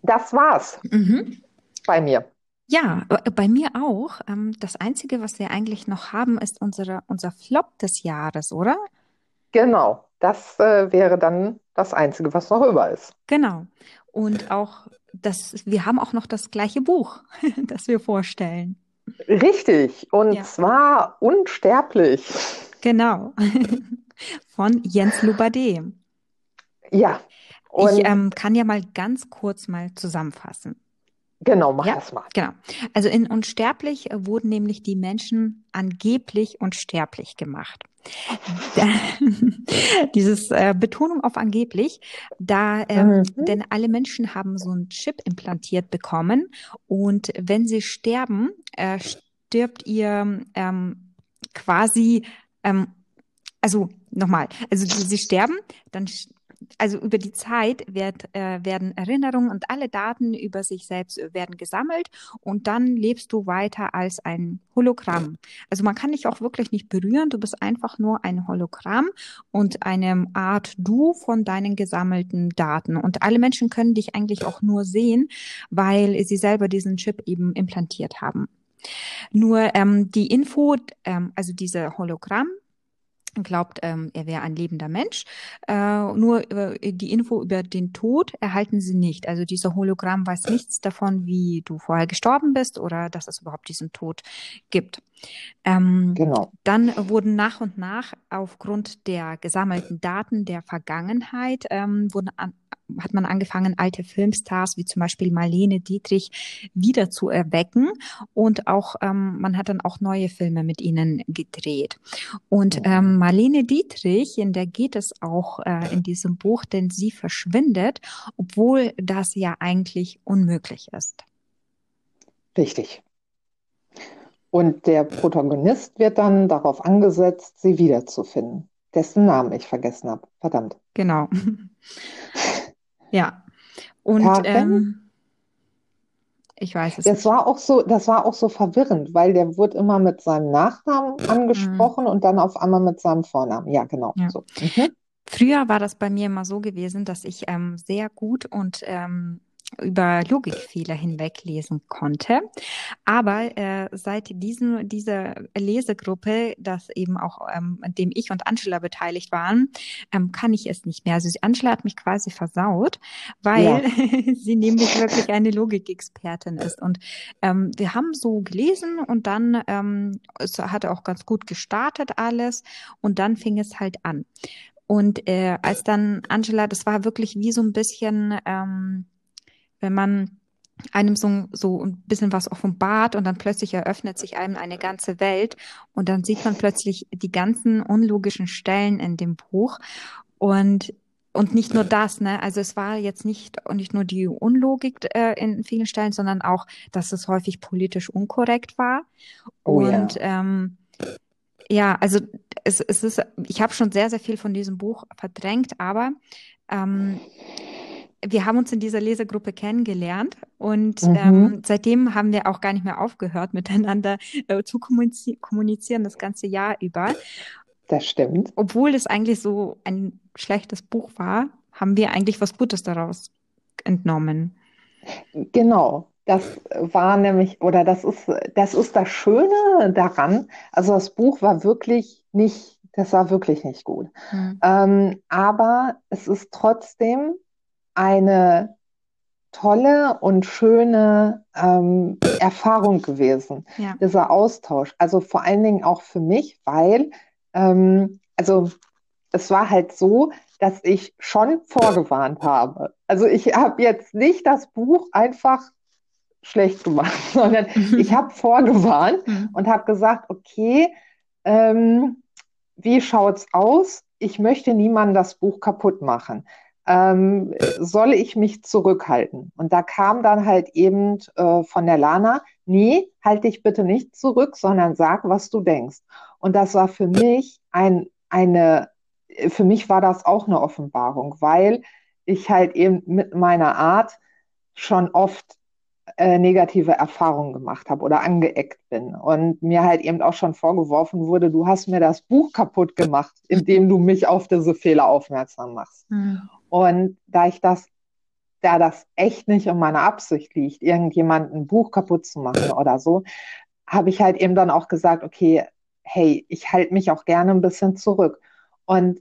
das war's mhm. bei mir. Ja, äh, bei mir auch. Ähm, das Einzige, was wir eigentlich noch haben, ist unsere, unser Flop des Jahres, oder? Genau, das äh, wäre dann das Einzige, was noch über ist. Genau. Und auch das, wir haben auch noch das gleiche Buch, das wir vorstellen. Richtig, und ja. zwar Unsterblich. Genau. Von Jens Lubade. Ja, und ich ähm, kann ja mal ganz kurz mal zusammenfassen. Genau, mach ja, das mal. Genau. Also in Unsterblich äh, wurden nämlich die Menschen angeblich unsterblich gemacht. Dieses äh, Betonung auf angeblich, da ähm, mhm. denn alle Menschen haben so einen Chip implantiert bekommen und wenn sie sterben, äh, stirbt ihr ähm, quasi ähm, also nochmal, also sie sterben, dann also über die Zeit wird, äh, werden Erinnerungen und alle Daten über sich selbst werden gesammelt und dann lebst du weiter als ein Hologramm. Also man kann dich auch wirklich nicht berühren, du bist einfach nur ein Hologramm und eine Art Du von deinen gesammelten Daten. Und alle Menschen können dich eigentlich auch nur sehen, weil sie selber diesen Chip eben implantiert haben. Nur ähm, die Info, ähm, also diese Hologramm, glaubt, ähm, er wäre ein lebender Mensch. Äh, nur äh, die Info über den Tod erhalten sie nicht. Also dieser Hologramm weiß nichts davon, wie du vorher gestorben bist oder dass es überhaupt diesen Tod gibt. Ähm, genau. Dann wurden nach und nach aufgrund der gesammelten Daten der Vergangenheit ähm, wurden an, hat man angefangen, alte Filmstars wie zum Beispiel Marlene Dietrich wieder zu erwecken und auch ähm, man hat dann auch neue Filme mit ihnen gedreht. Und ähm, Marlene Dietrich, in der geht es auch äh, in diesem Buch, denn sie verschwindet, obwohl das ja eigentlich unmöglich ist. Richtig. Und der Protagonist wird dann darauf angesetzt, sie wiederzufinden. dessen Namen ich vergessen habe. Verdammt. Genau. ja. Und ähm, ich weiß es das nicht. war auch so, das war auch so verwirrend, weil der wurde immer mit seinem Nachnamen angesprochen mhm. und dann auf einmal mit seinem Vornamen. Ja, genau. Ja. So. Mhm. Früher war das bei mir immer so gewesen, dass ich ähm, sehr gut und ähm, über Logikfehler hinweglesen konnte. Aber äh, seit diesem, dieser Lesegruppe, das eben auch, ähm, an dem ich und Angela beteiligt waren, ähm, kann ich es nicht mehr. Also Angela hat mich quasi versaut, weil ja. sie nämlich wirklich eine Logikexpertin ist. Und ähm, wir haben so gelesen und dann ähm, es hatte auch ganz gut gestartet alles und dann fing es halt an. Und äh, als dann Angela, das war wirklich wie so ein bisschen ähm, wenn man einem so, so ein bisschen was offenbart und dann plötzlich eröffnet sich einem eine ganze Welt und dann sieht man plötzlich die ganzen unlogischen Stellen in dem Buch und und nicht nur das, ne? Also es war jetzt nicht nicht nur die Unlogik äh, in vielen Stellen, sondern auch, dass es häufig politisch unkorrekt war. Oh, und ja. Ähm, ja, also es, es ist, ich habe schon sehr sehr viel von diesem Buch verdrängt, aber ähm, wir haben uns in dieser Lesegruppe kennengelernt und mhm. ähm, seitdem haben wir auch gar nicht mehr aufgehört, miteinander äh, zu kommunizieren, kommunizieren das ganze Jahr über. Das stimmt. Obwohl es eigentlich so ein schlechtes Buch war, haben wir eigentlich was Gutes daraus entnommen. Genau. Das war nämlich, oder das ist, das ist das Schöne daran. Also das Buch war wirklich nicht, das war wirklich nicht gut. Mhm. Ähm, aber es ist trotzdem eine tolle und schöne ähm, Erfahrung gewesen, ja. dieser Austausch. Also vor allen Dingen auch für mich, weil, ähm, also es war halt so, dass ich schon vorgewarnt habe. Also ich habe jetzt nicht das Buch einfach schlecht gemacht, sondern mhm. ich habe vorgewarnt mhm. und habe gesagt, okay, ähm, wie schaut's aus? Ich möchte niemandem das Buch kaputt machen ähm, soll ich mich zurückhalten? Und da kam dann halt eben äh, von der Lana, nee, halt dich bitte nicht zurück, sondern sag, was du denkst. Und das war für mich ein, eine, für mich war das auch eine Offenbarung, weil ich halt eben mit meiner Art schon oft äh, negative Erfahrungen gemacht habe oder angeeckt bin und mir halt eben auch schon vorgeworfen wurde, du hast mir das Buch kaputt gemacht, indem du mich auf diese Fehler aufmerksam machst. Mhm. Und da ich das, da das echt nicht in meiner Absicht liegt, irgendjemanden ein Buch kaputt zu machen oder so, habe ich halt eben dann auch gesagt, okay, hey, ich halte mich auch gerne ein bisschen zurück. Und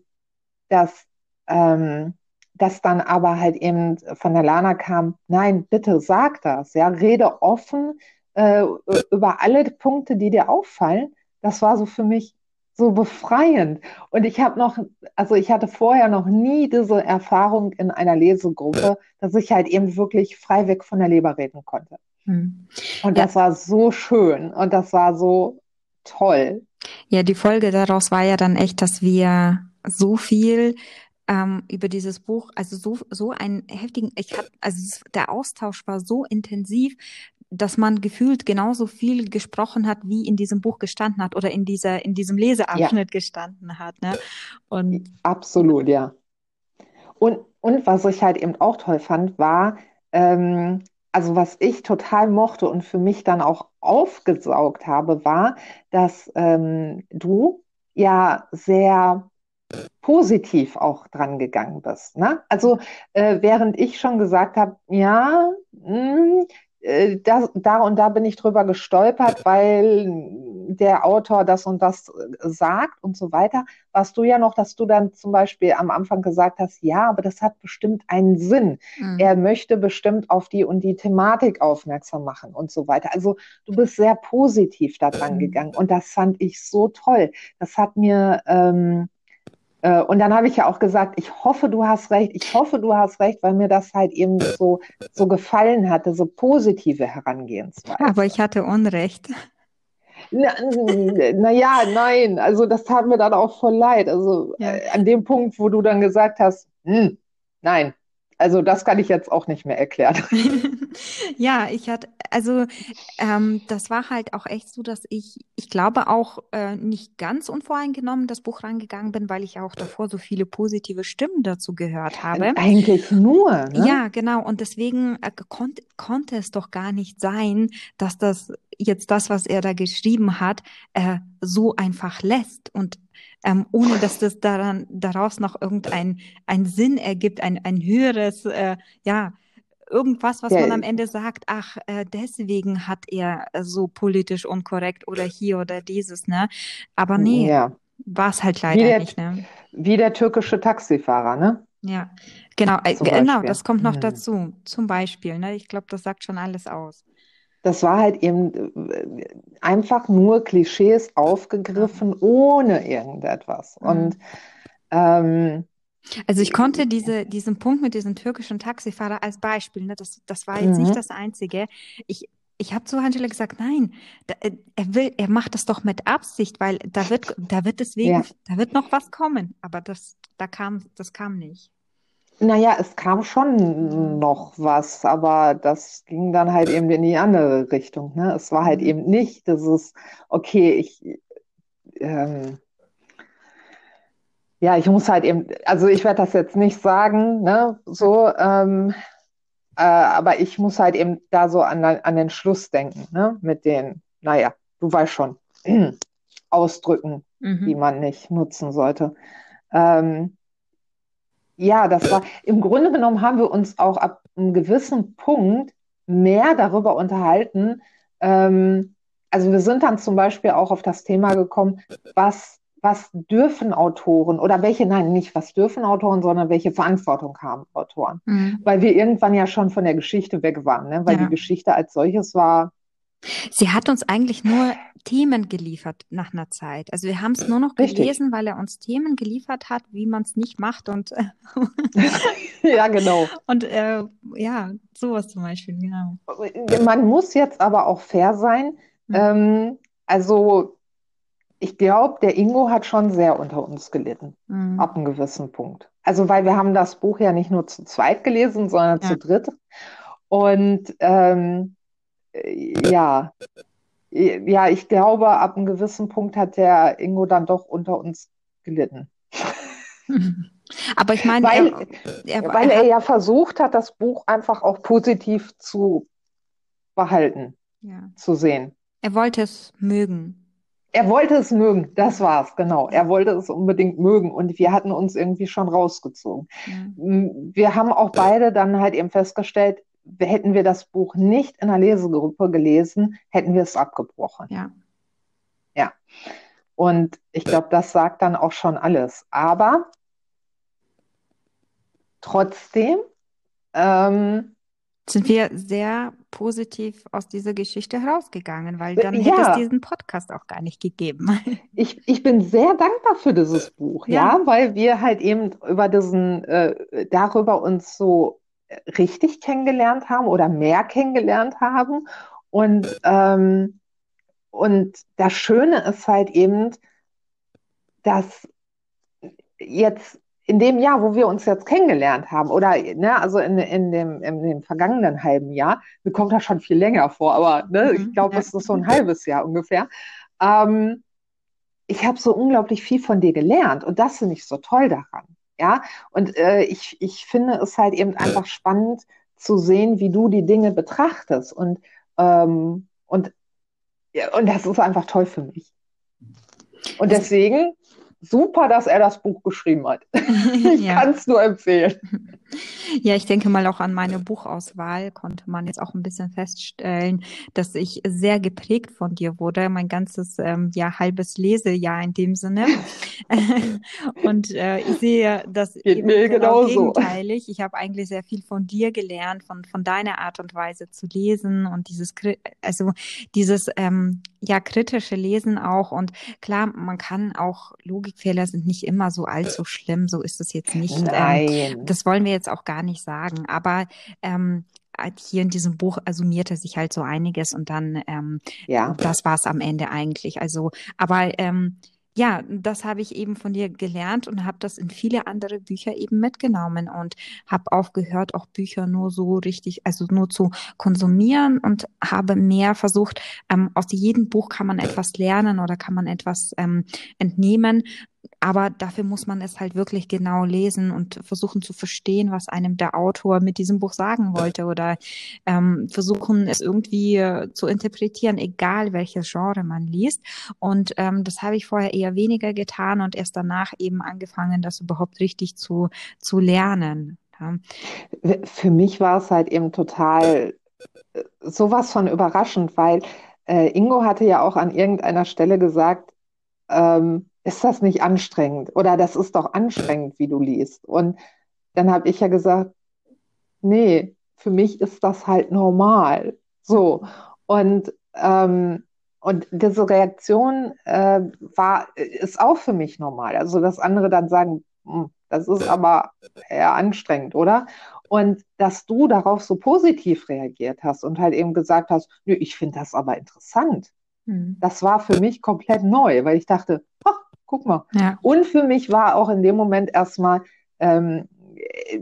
das, ähm, das dann aber halt eben von der Lana kam, nein, bitte sag das, ja, rede offen äh, über alle Punkte, die dir auffallen. Das war so für mich, so befreiend. Und ich habe noch, also ich hatte vorher noch nie diese Erfahrung in einer Lesegruppe, dass ich halt eben wirklich frei weg von der Leber reden konnte. Hm. Und ja. das war so schön und das war so toll. Ja, die Folge daraus war ja dann echt, dass wir so viel ähm, über dieses Buch, also so so einen heftigen, ich hab, also der Austausch war so intensiv, dass man gefühlt genauso viel gesprochen hat, wie in diesem Buch gestanden hat oder in dieser, in diesem Leseabschnitt ja. gestanden hat. Ne? Und absolut, ja. Und, und was ich halt eben auch toll fand, war, ähm, also was ich total mochte und für mich dann auch aufgesaugt habe, war, dass ähm, du ja sehr positiv auch dran gegangen bist. Ne? Also äh, während ich schon gesagt habe, ja, mh, hm, äh, da, da und da bin ich drüber gestolpert, weil der Autor das und das äh, sagt und so weiter. Warst du ja noch, dass du dann zum Beispiel am Anfang gesagt hast, ja, aber das hat bestimmt einen Sinn. Mhm. Er möchte bestimmt auf die und die Thematik aufmerksam machen und so weiter. Also du bist sehr positiv daran mhm. gegangen und das fand ich so toll. Das hat mir ähm, äh, und dann habe ich ja auch gesagt, ich hoffe, du hast recht, ich hoffe, du hast recht, weil mir das halt eben so, so gefallen hatte, so positive Herangehensweise. Aber ich hatte Unrecht. Naja, na nein, also das tat mir dann auch voll leid. Also ja. äh, an dem Punkt, wo du dann gesagt hast, hm, nein, Also das kann ich jetzt auch nicht mehr erklären. ja, ich hatte, also ähm, das war halt auch echt so, dass ich, ich glaube auch äh, nicht ganz unvoreingenommen das Buch rangegangen bin, weil ich auch davor so viele positive Stimmen dazu gehört habe. Eigentlich nur. Ne? Ja, genau. Und deswegen äh, kon konnte es doch gar nicht sein, dass das jetzt das, was er da geschrieben hat, äh, so einfach lässt und ähm, ohne dass das daran daraus noch irgendein ein Sinn ergibt, ein ein höheres, äh, ja irgendwas, was ja, man am Ende sagt, ach, äh, deswegen hat er so politisch unkorrekt oder hier oder dieses, ne? Aber nee, ja. war es halt leider der, nicht, ne? Wie der türkische Taxifahrer, ne? Ja, genau, äh, genau, das kommt noch hm. dazu. Zum Beispiel, ne? Ich glaube, das sagt schon alles aus. Das war halt eben äh, einfach nur Klischees aufgegriffen, ohne irgendetwas. Mhm. Und ähm, also ich konnte diese, diesen Punkt mit diesem türkischen Taxifahrer als Beispiel, ne, das, das war jetzt mhm. nicht das Einzige. Ich, ich habe zu Angela gesagt, nein, da, äh, er will, er macht das doch mit Absicht, weil da wird, da wird deswegen, ja. da wird noch was kommen. Aber das, da kam, das kam nicht. Naja, es kam schon noch was, aber das ging dann halt eben in die andere Richtung. Ne? Es war halt mhm. eben nicht, dass es, okay, ich, ähm, ja, ich muss halt eben, also ich werde das jetzt nicht sagen, ne, so, ähm, äh, aber ich muss halt eben da so an, an den Schluss denken, ne, mit den, naja, du weißt schon, Ausdrücken, mhm. die man nicht nutzen sollte. Ähm, ja, das war, im Grunde genommen haben wir uns auch ab einem gewissen Punkt mehr darüber unterhalten. Ähm, also wir sind dann zum Beispiel auch auf das Thema gekommen, was, was dürfen Autoren oder welche, nein, nicht was dürfen Autoren, sondern welche Verantwortung haben Autoren. Mhm. Weil wir irgendwann ja schon von der Geschichte weg waren, ne? weil ja. die Geschichte als solches war Sie hat uns eigentlich nur Themen geliefert nach einer Zeit. Also wir haben es nur noch Richtig. gelesen, weil er uns Themen geliefert hat, wie man es nicht macht und ja genau und äh, ja sowas zum Beispiel genau. Man muss jetzt aber auch fair sein. Mhm. Ähm, also ich glaube, der Ingo hat schon sehr unter uns gelitten mhm. ab einem gewissen Punkt. Also weil wir haben das Buch ja nicht nur zu zweit gelesen, sondern ja. zu dritt und ähm, ja, ja, ich glaube, ab einem gewissen Punkt hat der Ingo dann doch unter uns gelitten. Aber ich meine, weil er, er, weil er ja versucht hat, das Buch einfach auch positiv zu behalten, ja. zu sehen. Er wollte es mögen. Er wollte es mögen, das war's, genau. Er wollte es unbedingt mögen und wir hatten uns irgendwie schon rausgezogen. Ja. Wir haben auch beide dann halt eben festgestellt, hätten wir das Buch nicht in der Lesegruppe gelesen, hätten wir es abgebrochen. Ja. Ja. Und ich glaube, das sagt dann auch schon alles. Aber trotzdem ähm, sind wir sehr positiv aus dieser Geschichte herausgegangen, weil dann ja. hätte es diesen Podcast auch gar nicht gegeben. Ich, ich bin sehr dankbar für dieses Buch, ja, ja weil wir halt eben über diesen, äh, darüber uns so richtig kennengelernt haben oder mehr kennengelernt haben. Und, ähm, und das Schöne ist halt eben, dass jetzt in dem Jahr, wo wir uns jetzt kennengelernt haben, oder ne, also in, in, dem, in dem vergangenen halben Jahr, mir kommt das schon viel länger vor, aber ne, mhm, ich glaube, es ist so ein halbes Jahr ungefähr. Ähm, ich habe so unglaublich viel von dir gelernt und das finde ich so toll daran. Ja, und äh, ich, ich finde es halt eben einfach spannend zu sehen, wie du die Dinge betrachtest. Und, ähm, und, ja, und das ist einfach toll für mich. Und deswegen super, dass er das Buch geschrieben hat. ich ja. kann es nur empfehlen. Ja, ich denke mal auch an meine Buchauswahl konnte man jetzt auch ein bisschen feststellen, dass ich sehr geprägt von dir wurde, mein ganzes ähm, ja halbes Lesejahr in dem Sinne. und äh, ich sehe das Geht mir genau gegenteilig. Ich habe eigentlich sehr viel von dir gelernt, von von deiner Art und Weise zu lesen und dieses also dieses ähm, ja kritische Lesen auch und klar, man kann auch Logikfehler sind nicht immer so allzu schlimm, so ist es jetzt nicht. Ähm, Nein. Ähm, das wollen wir jetzt auch gar nicht sagen, aber ähm, hier in diesem Buch summierte sich halt so einiges und dann ähm, ja. das war es am Ende eigentlich. Also, aber ähm, ja, das habe ich eben von dir gelernt und habe das in viele andere Bücher eben mitgenommen und habe aufgehört, auch Bücher nur so richtig, also nur zu konsumieren und habe mehr versucht, ähm, aus jedem Buch kann man etwas lernen oder kann man etwas ähm, entnehmen, aber dafür muss man es halt wirklich genau lesen und versuchen zu verstehen, was einem der Autor mit diesem Buch sagen wollte oder ähm, versuchen es irgendwie äh, zu interpretieren, egal welches Genre man liest. Und ähm, das habe ich vorher eher weniger getan und erst danach eben angefangen, das überhaupt richtig zu, zu lernen. Ja. Für mich war es halt eben total äh, sowas von überraschend, weil äh, Ingo hatte ja auch an irgendeiner Stelle gesagt, ähm, ist das nicht anstrengend? Oder das ist doch anstrengend, wie du liest. Und dann habe ich ja gesagt, nee, für mich ist das halt normal. So. Und, ähm, und diese Reaktion äh, war, ist auch für mich normal. Also, dass andere dann sagen, hm, das ist aber eher anstrengend, oder? Und dass du darauf so positiv reagiert hast und halt eben gesagt hast, nö, ich finde das aber interessant. Mhm. Das war für mich komplett neu, weil ich dachte, ach, guck mal. Ja. Und für mich war auch in dem Moment erstmal ähm,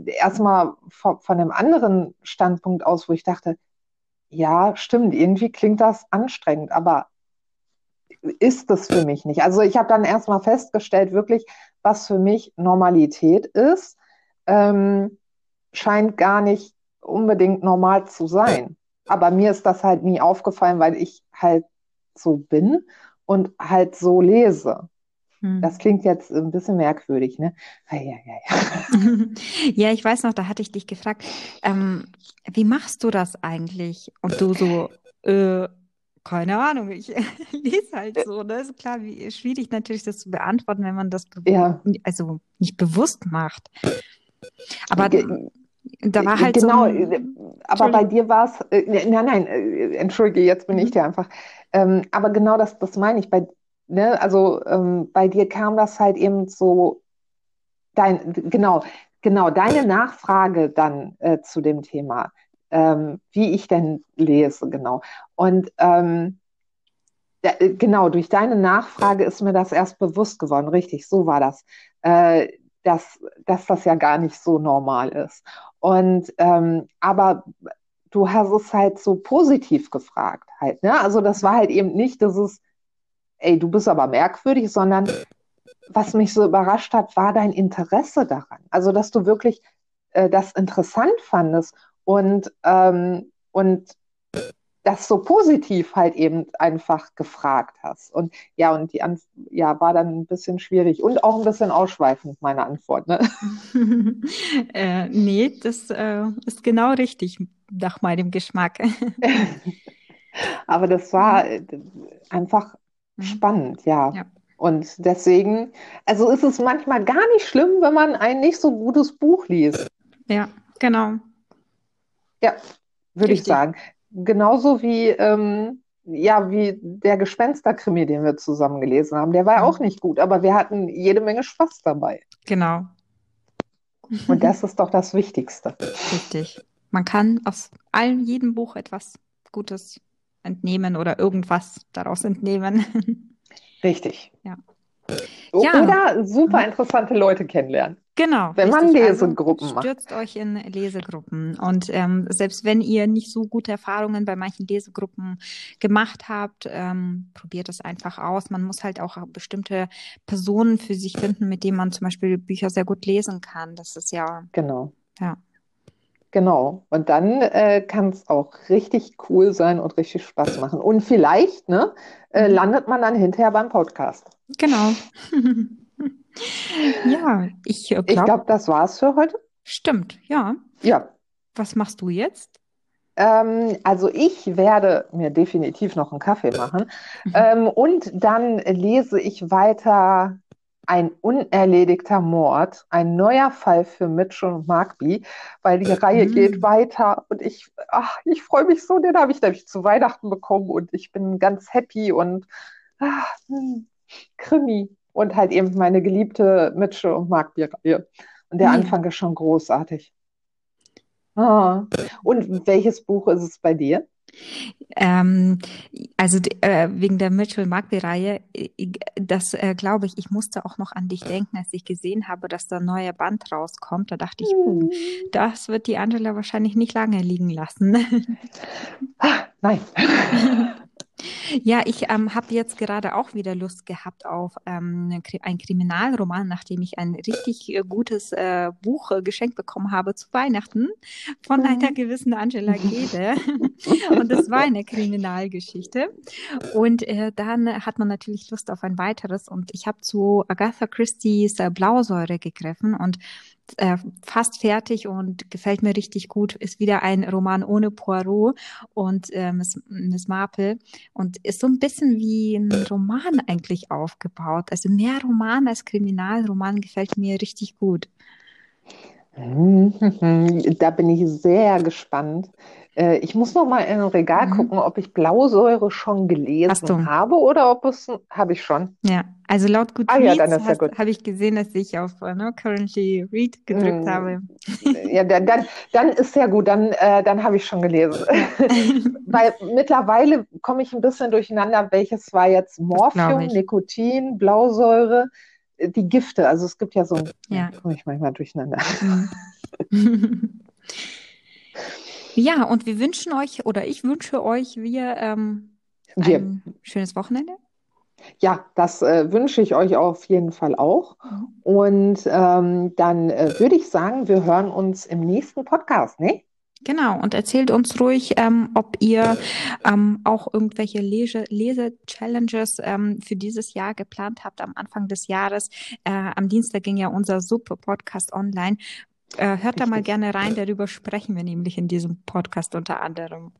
erstmal von, von einem anderen Standpunkt aus, wo ich dachte, ja, stimmt, irgendwie klingt das anstrengend, aber ist es für mich nicht. Also ich habe dann erstmal festgestellt, wirklich, was für mich Normalität ist, ähm, scheint gar nicht unbedingt normal zu sein. Aber mir ist das halt nie aufgefallen, weil ich halt so bin und halt so lese. Das hm. klingt jetzt ein bisschen merkwürdig, ne? Ja, ja, ja. ja, ich weiß noch, da hatte ich dich gefragt, ähm, wie machst du das eigentlich? Und du so, äh, keine Ahnung, ich lese halt so. Ne? Ist klar, wie schwierig natürlich das zu beantworten, wenn man das ja. also nicht bewusst macht. Aber da war halt genau, so ein, äh, aber bei dir war es, äh, ne, nein, nein, äh, entschuldige, jetzt bin mhm. ich dir einfach. Ähm, aber genau das, das meine ich. Bei, ne, also ähm, bei dir kam das halt eben so, dein, genau, genau, deine Nachfrage dann äh, zu dem Thema, ähm, wie ich denn lese, genau. Und ähm, ja, äh, genau, durch deine Nachfrage ist mir das erst bewusst geworden, richtig, so war das, äh, dass, dass das ja gar nicht so normal ist. Und ähm, aber du hast es halt so positiv gefragt halt, ne? Also das war halt eben nicht, dass es ey, du bist aber merkwürdig, sondern was mich so überrascht hat, war dein Interesse daran. Also, dass du wirklich äh, das interessant fandest und, ähm, und das so positiv halt eben einfach gefragt hast. Und ja, und die Antwort ja, war dann ein bisschen schwierig und auch ein bisschen ausschweifend, meine Antwort. Ne? äh, nee, das äh, ist genau richtig nach meinem Geschmack. Aber das war äh, einfach Mhm. Spannend, ja. ja. Und deswegen, also ist es manchmal gar nicht schlimm, wenn man ein nicht so gutes Buch liest. Ja, genau. Ja, würde ich sagen. Genauso wie, ähm, ja, wie der Gespensterkrimi, den wir zusammen gelesen haben. Der war ja. auch nicht gut, aber wir hatten jede Menge Spaß dabei. Genau. Und das ist doch das Wichtigste. Richtig. Man kann aus allem, jedem Buch etwas Gutes entnehmen oder irgendwas daraus entnehmen. Richtig. Ja. ja. Oder super interessante Leute kennenlernen. Genau. Wenn man also Lesegruppen also, macht. Stürzt euch in Lesegruppen. Und ähm, selbst wenn ihr nicht so gute Erfahrungen bei manchen Lesegruppen gemacht habt, ähm, probiert es einfach aus. Man muss halt auch bestimmte Personen für sich finden, mit denen man zum Beispiel Bücher sehr gut lesen kann. Das ist ja. Genau. Ja. Genau. Und dann äh, kann es auch richtig cool sein und richtig Spaß machen. Und vielleicht ne, äh, mhm. landet man dann hinterher beim Podcast. Genau. ja, ich glaube. Ich glaube, das war's für heute. Stimmt, ja. Ja. Was machst du jetzt? Ähm, also ich werde mir definitiv noch einen Kaffee machen. Mhm. Ähm, und dann lese ich weiter ein unerledigter Mord, ein neuer Fall für Mitchell und Markby, weil die Reihe mhm. geht weiter und ich, ach, ich freue mich so, den habe ich nämlich zu Weihnachten bekommen und ich bin ganz happy und ach, hm, Krimi und halt eben meine geliebte Mitchell und Markby Reihe. Und der ja. Anfang ist schon großartig. Ah. Und welches Buch ist es bei dir? Ähm, also äh, wegen der Mitchell Magby-Reihe, das äh, glaube ich, ich musste auch noch an dich denken, als ich gesehen habe, dass da ein neuer Band rauskommt. Da dachte ich, uh, das wird die Angela wahrscheinlich nicht lange liegen lassen. ah, nein. Ja, ich ähm, habe jetzt gerade auch wieder Lust gehabt auf ähm, ein Kriminalroman, nachdem ich ein richtig äh, gutes äh, Buch äh, geschenkt bekommen habe zu Weihnachten von mhm. einer gewissen Angela Gede. und das war eine Kriminalgeschichte. Und äh, dann hat man natürlich Lust auf ein weiteres. Und ich habe zu Agatha Christie's äh, Blausäure gegriffen und äh, fast fertig und gefällt mir richtig gut. Ist wieder ein Roman ohne Poirot und äh, Miss, Miss Marple und ist so ein bisschen wie ein Roman eigentlich aufgebaut. Also mehr Roman als Kriminalroman gefällt mir richtig gut. Da bin ich sehr gespannt. Äh, ich muss noch mal in ein Regal mhm. gucken, ob ich Blausäure schon gelesen habe oder ob es habe ich schon. Ja, also laut Goodreads ah, ja, ja habe ich gesehen, dass ich auf uh, no, Currently Read gedrückt mhm. habe. Ja, dann, dann, dann ist sehr gut, dann, äh, dann habe ich schon gelesen. Weil mittlerweile komme ich ein bisschen durcheinander, welches war jetzt Morphium, Nikotin, Blausäure, äh, die Gifte. Also es gibt ja so, ja. komme ich manchmal durcheinander. Ja, und wir wünschen euch oder ich wünsche euch wir, ähm, wir. ein schönes Wochenende. Ja, das äh, wünsche ich euch auf jeden Fall auch. Mhm. Und ähm, dann äh, würde ich sagen, wir hören uns im nächsten Podcast, ne? Genau, und erzählt uns ruhig, ähm, ob ihr ähm, auch irgendwelche Lese-Challenges ähm, für dieses Jahr geplant habt am Anfang des Jahres. Äh, am Dienstag ging ja unser Super-Podcast online, äh, hört da mal gerne rein, darüber sprechen wir nämlich in diesem Podcast unter anderem.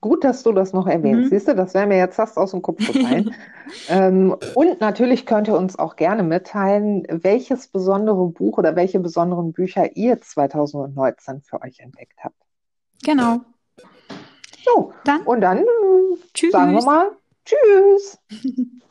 Gut, dass du das noch erwähnst. Mhm. Siehst du, das wäre mir jetzt fast aus dem Kopf gefallen. ähm, und natürlich könnt ihr uns auch gerne mitteilen, welches besondere Buch oder welche besonderen Bücher ihr 2019 für euch entdeckt habt. Genau. So, dann, und dann äh, sagen wir mal Tschüss.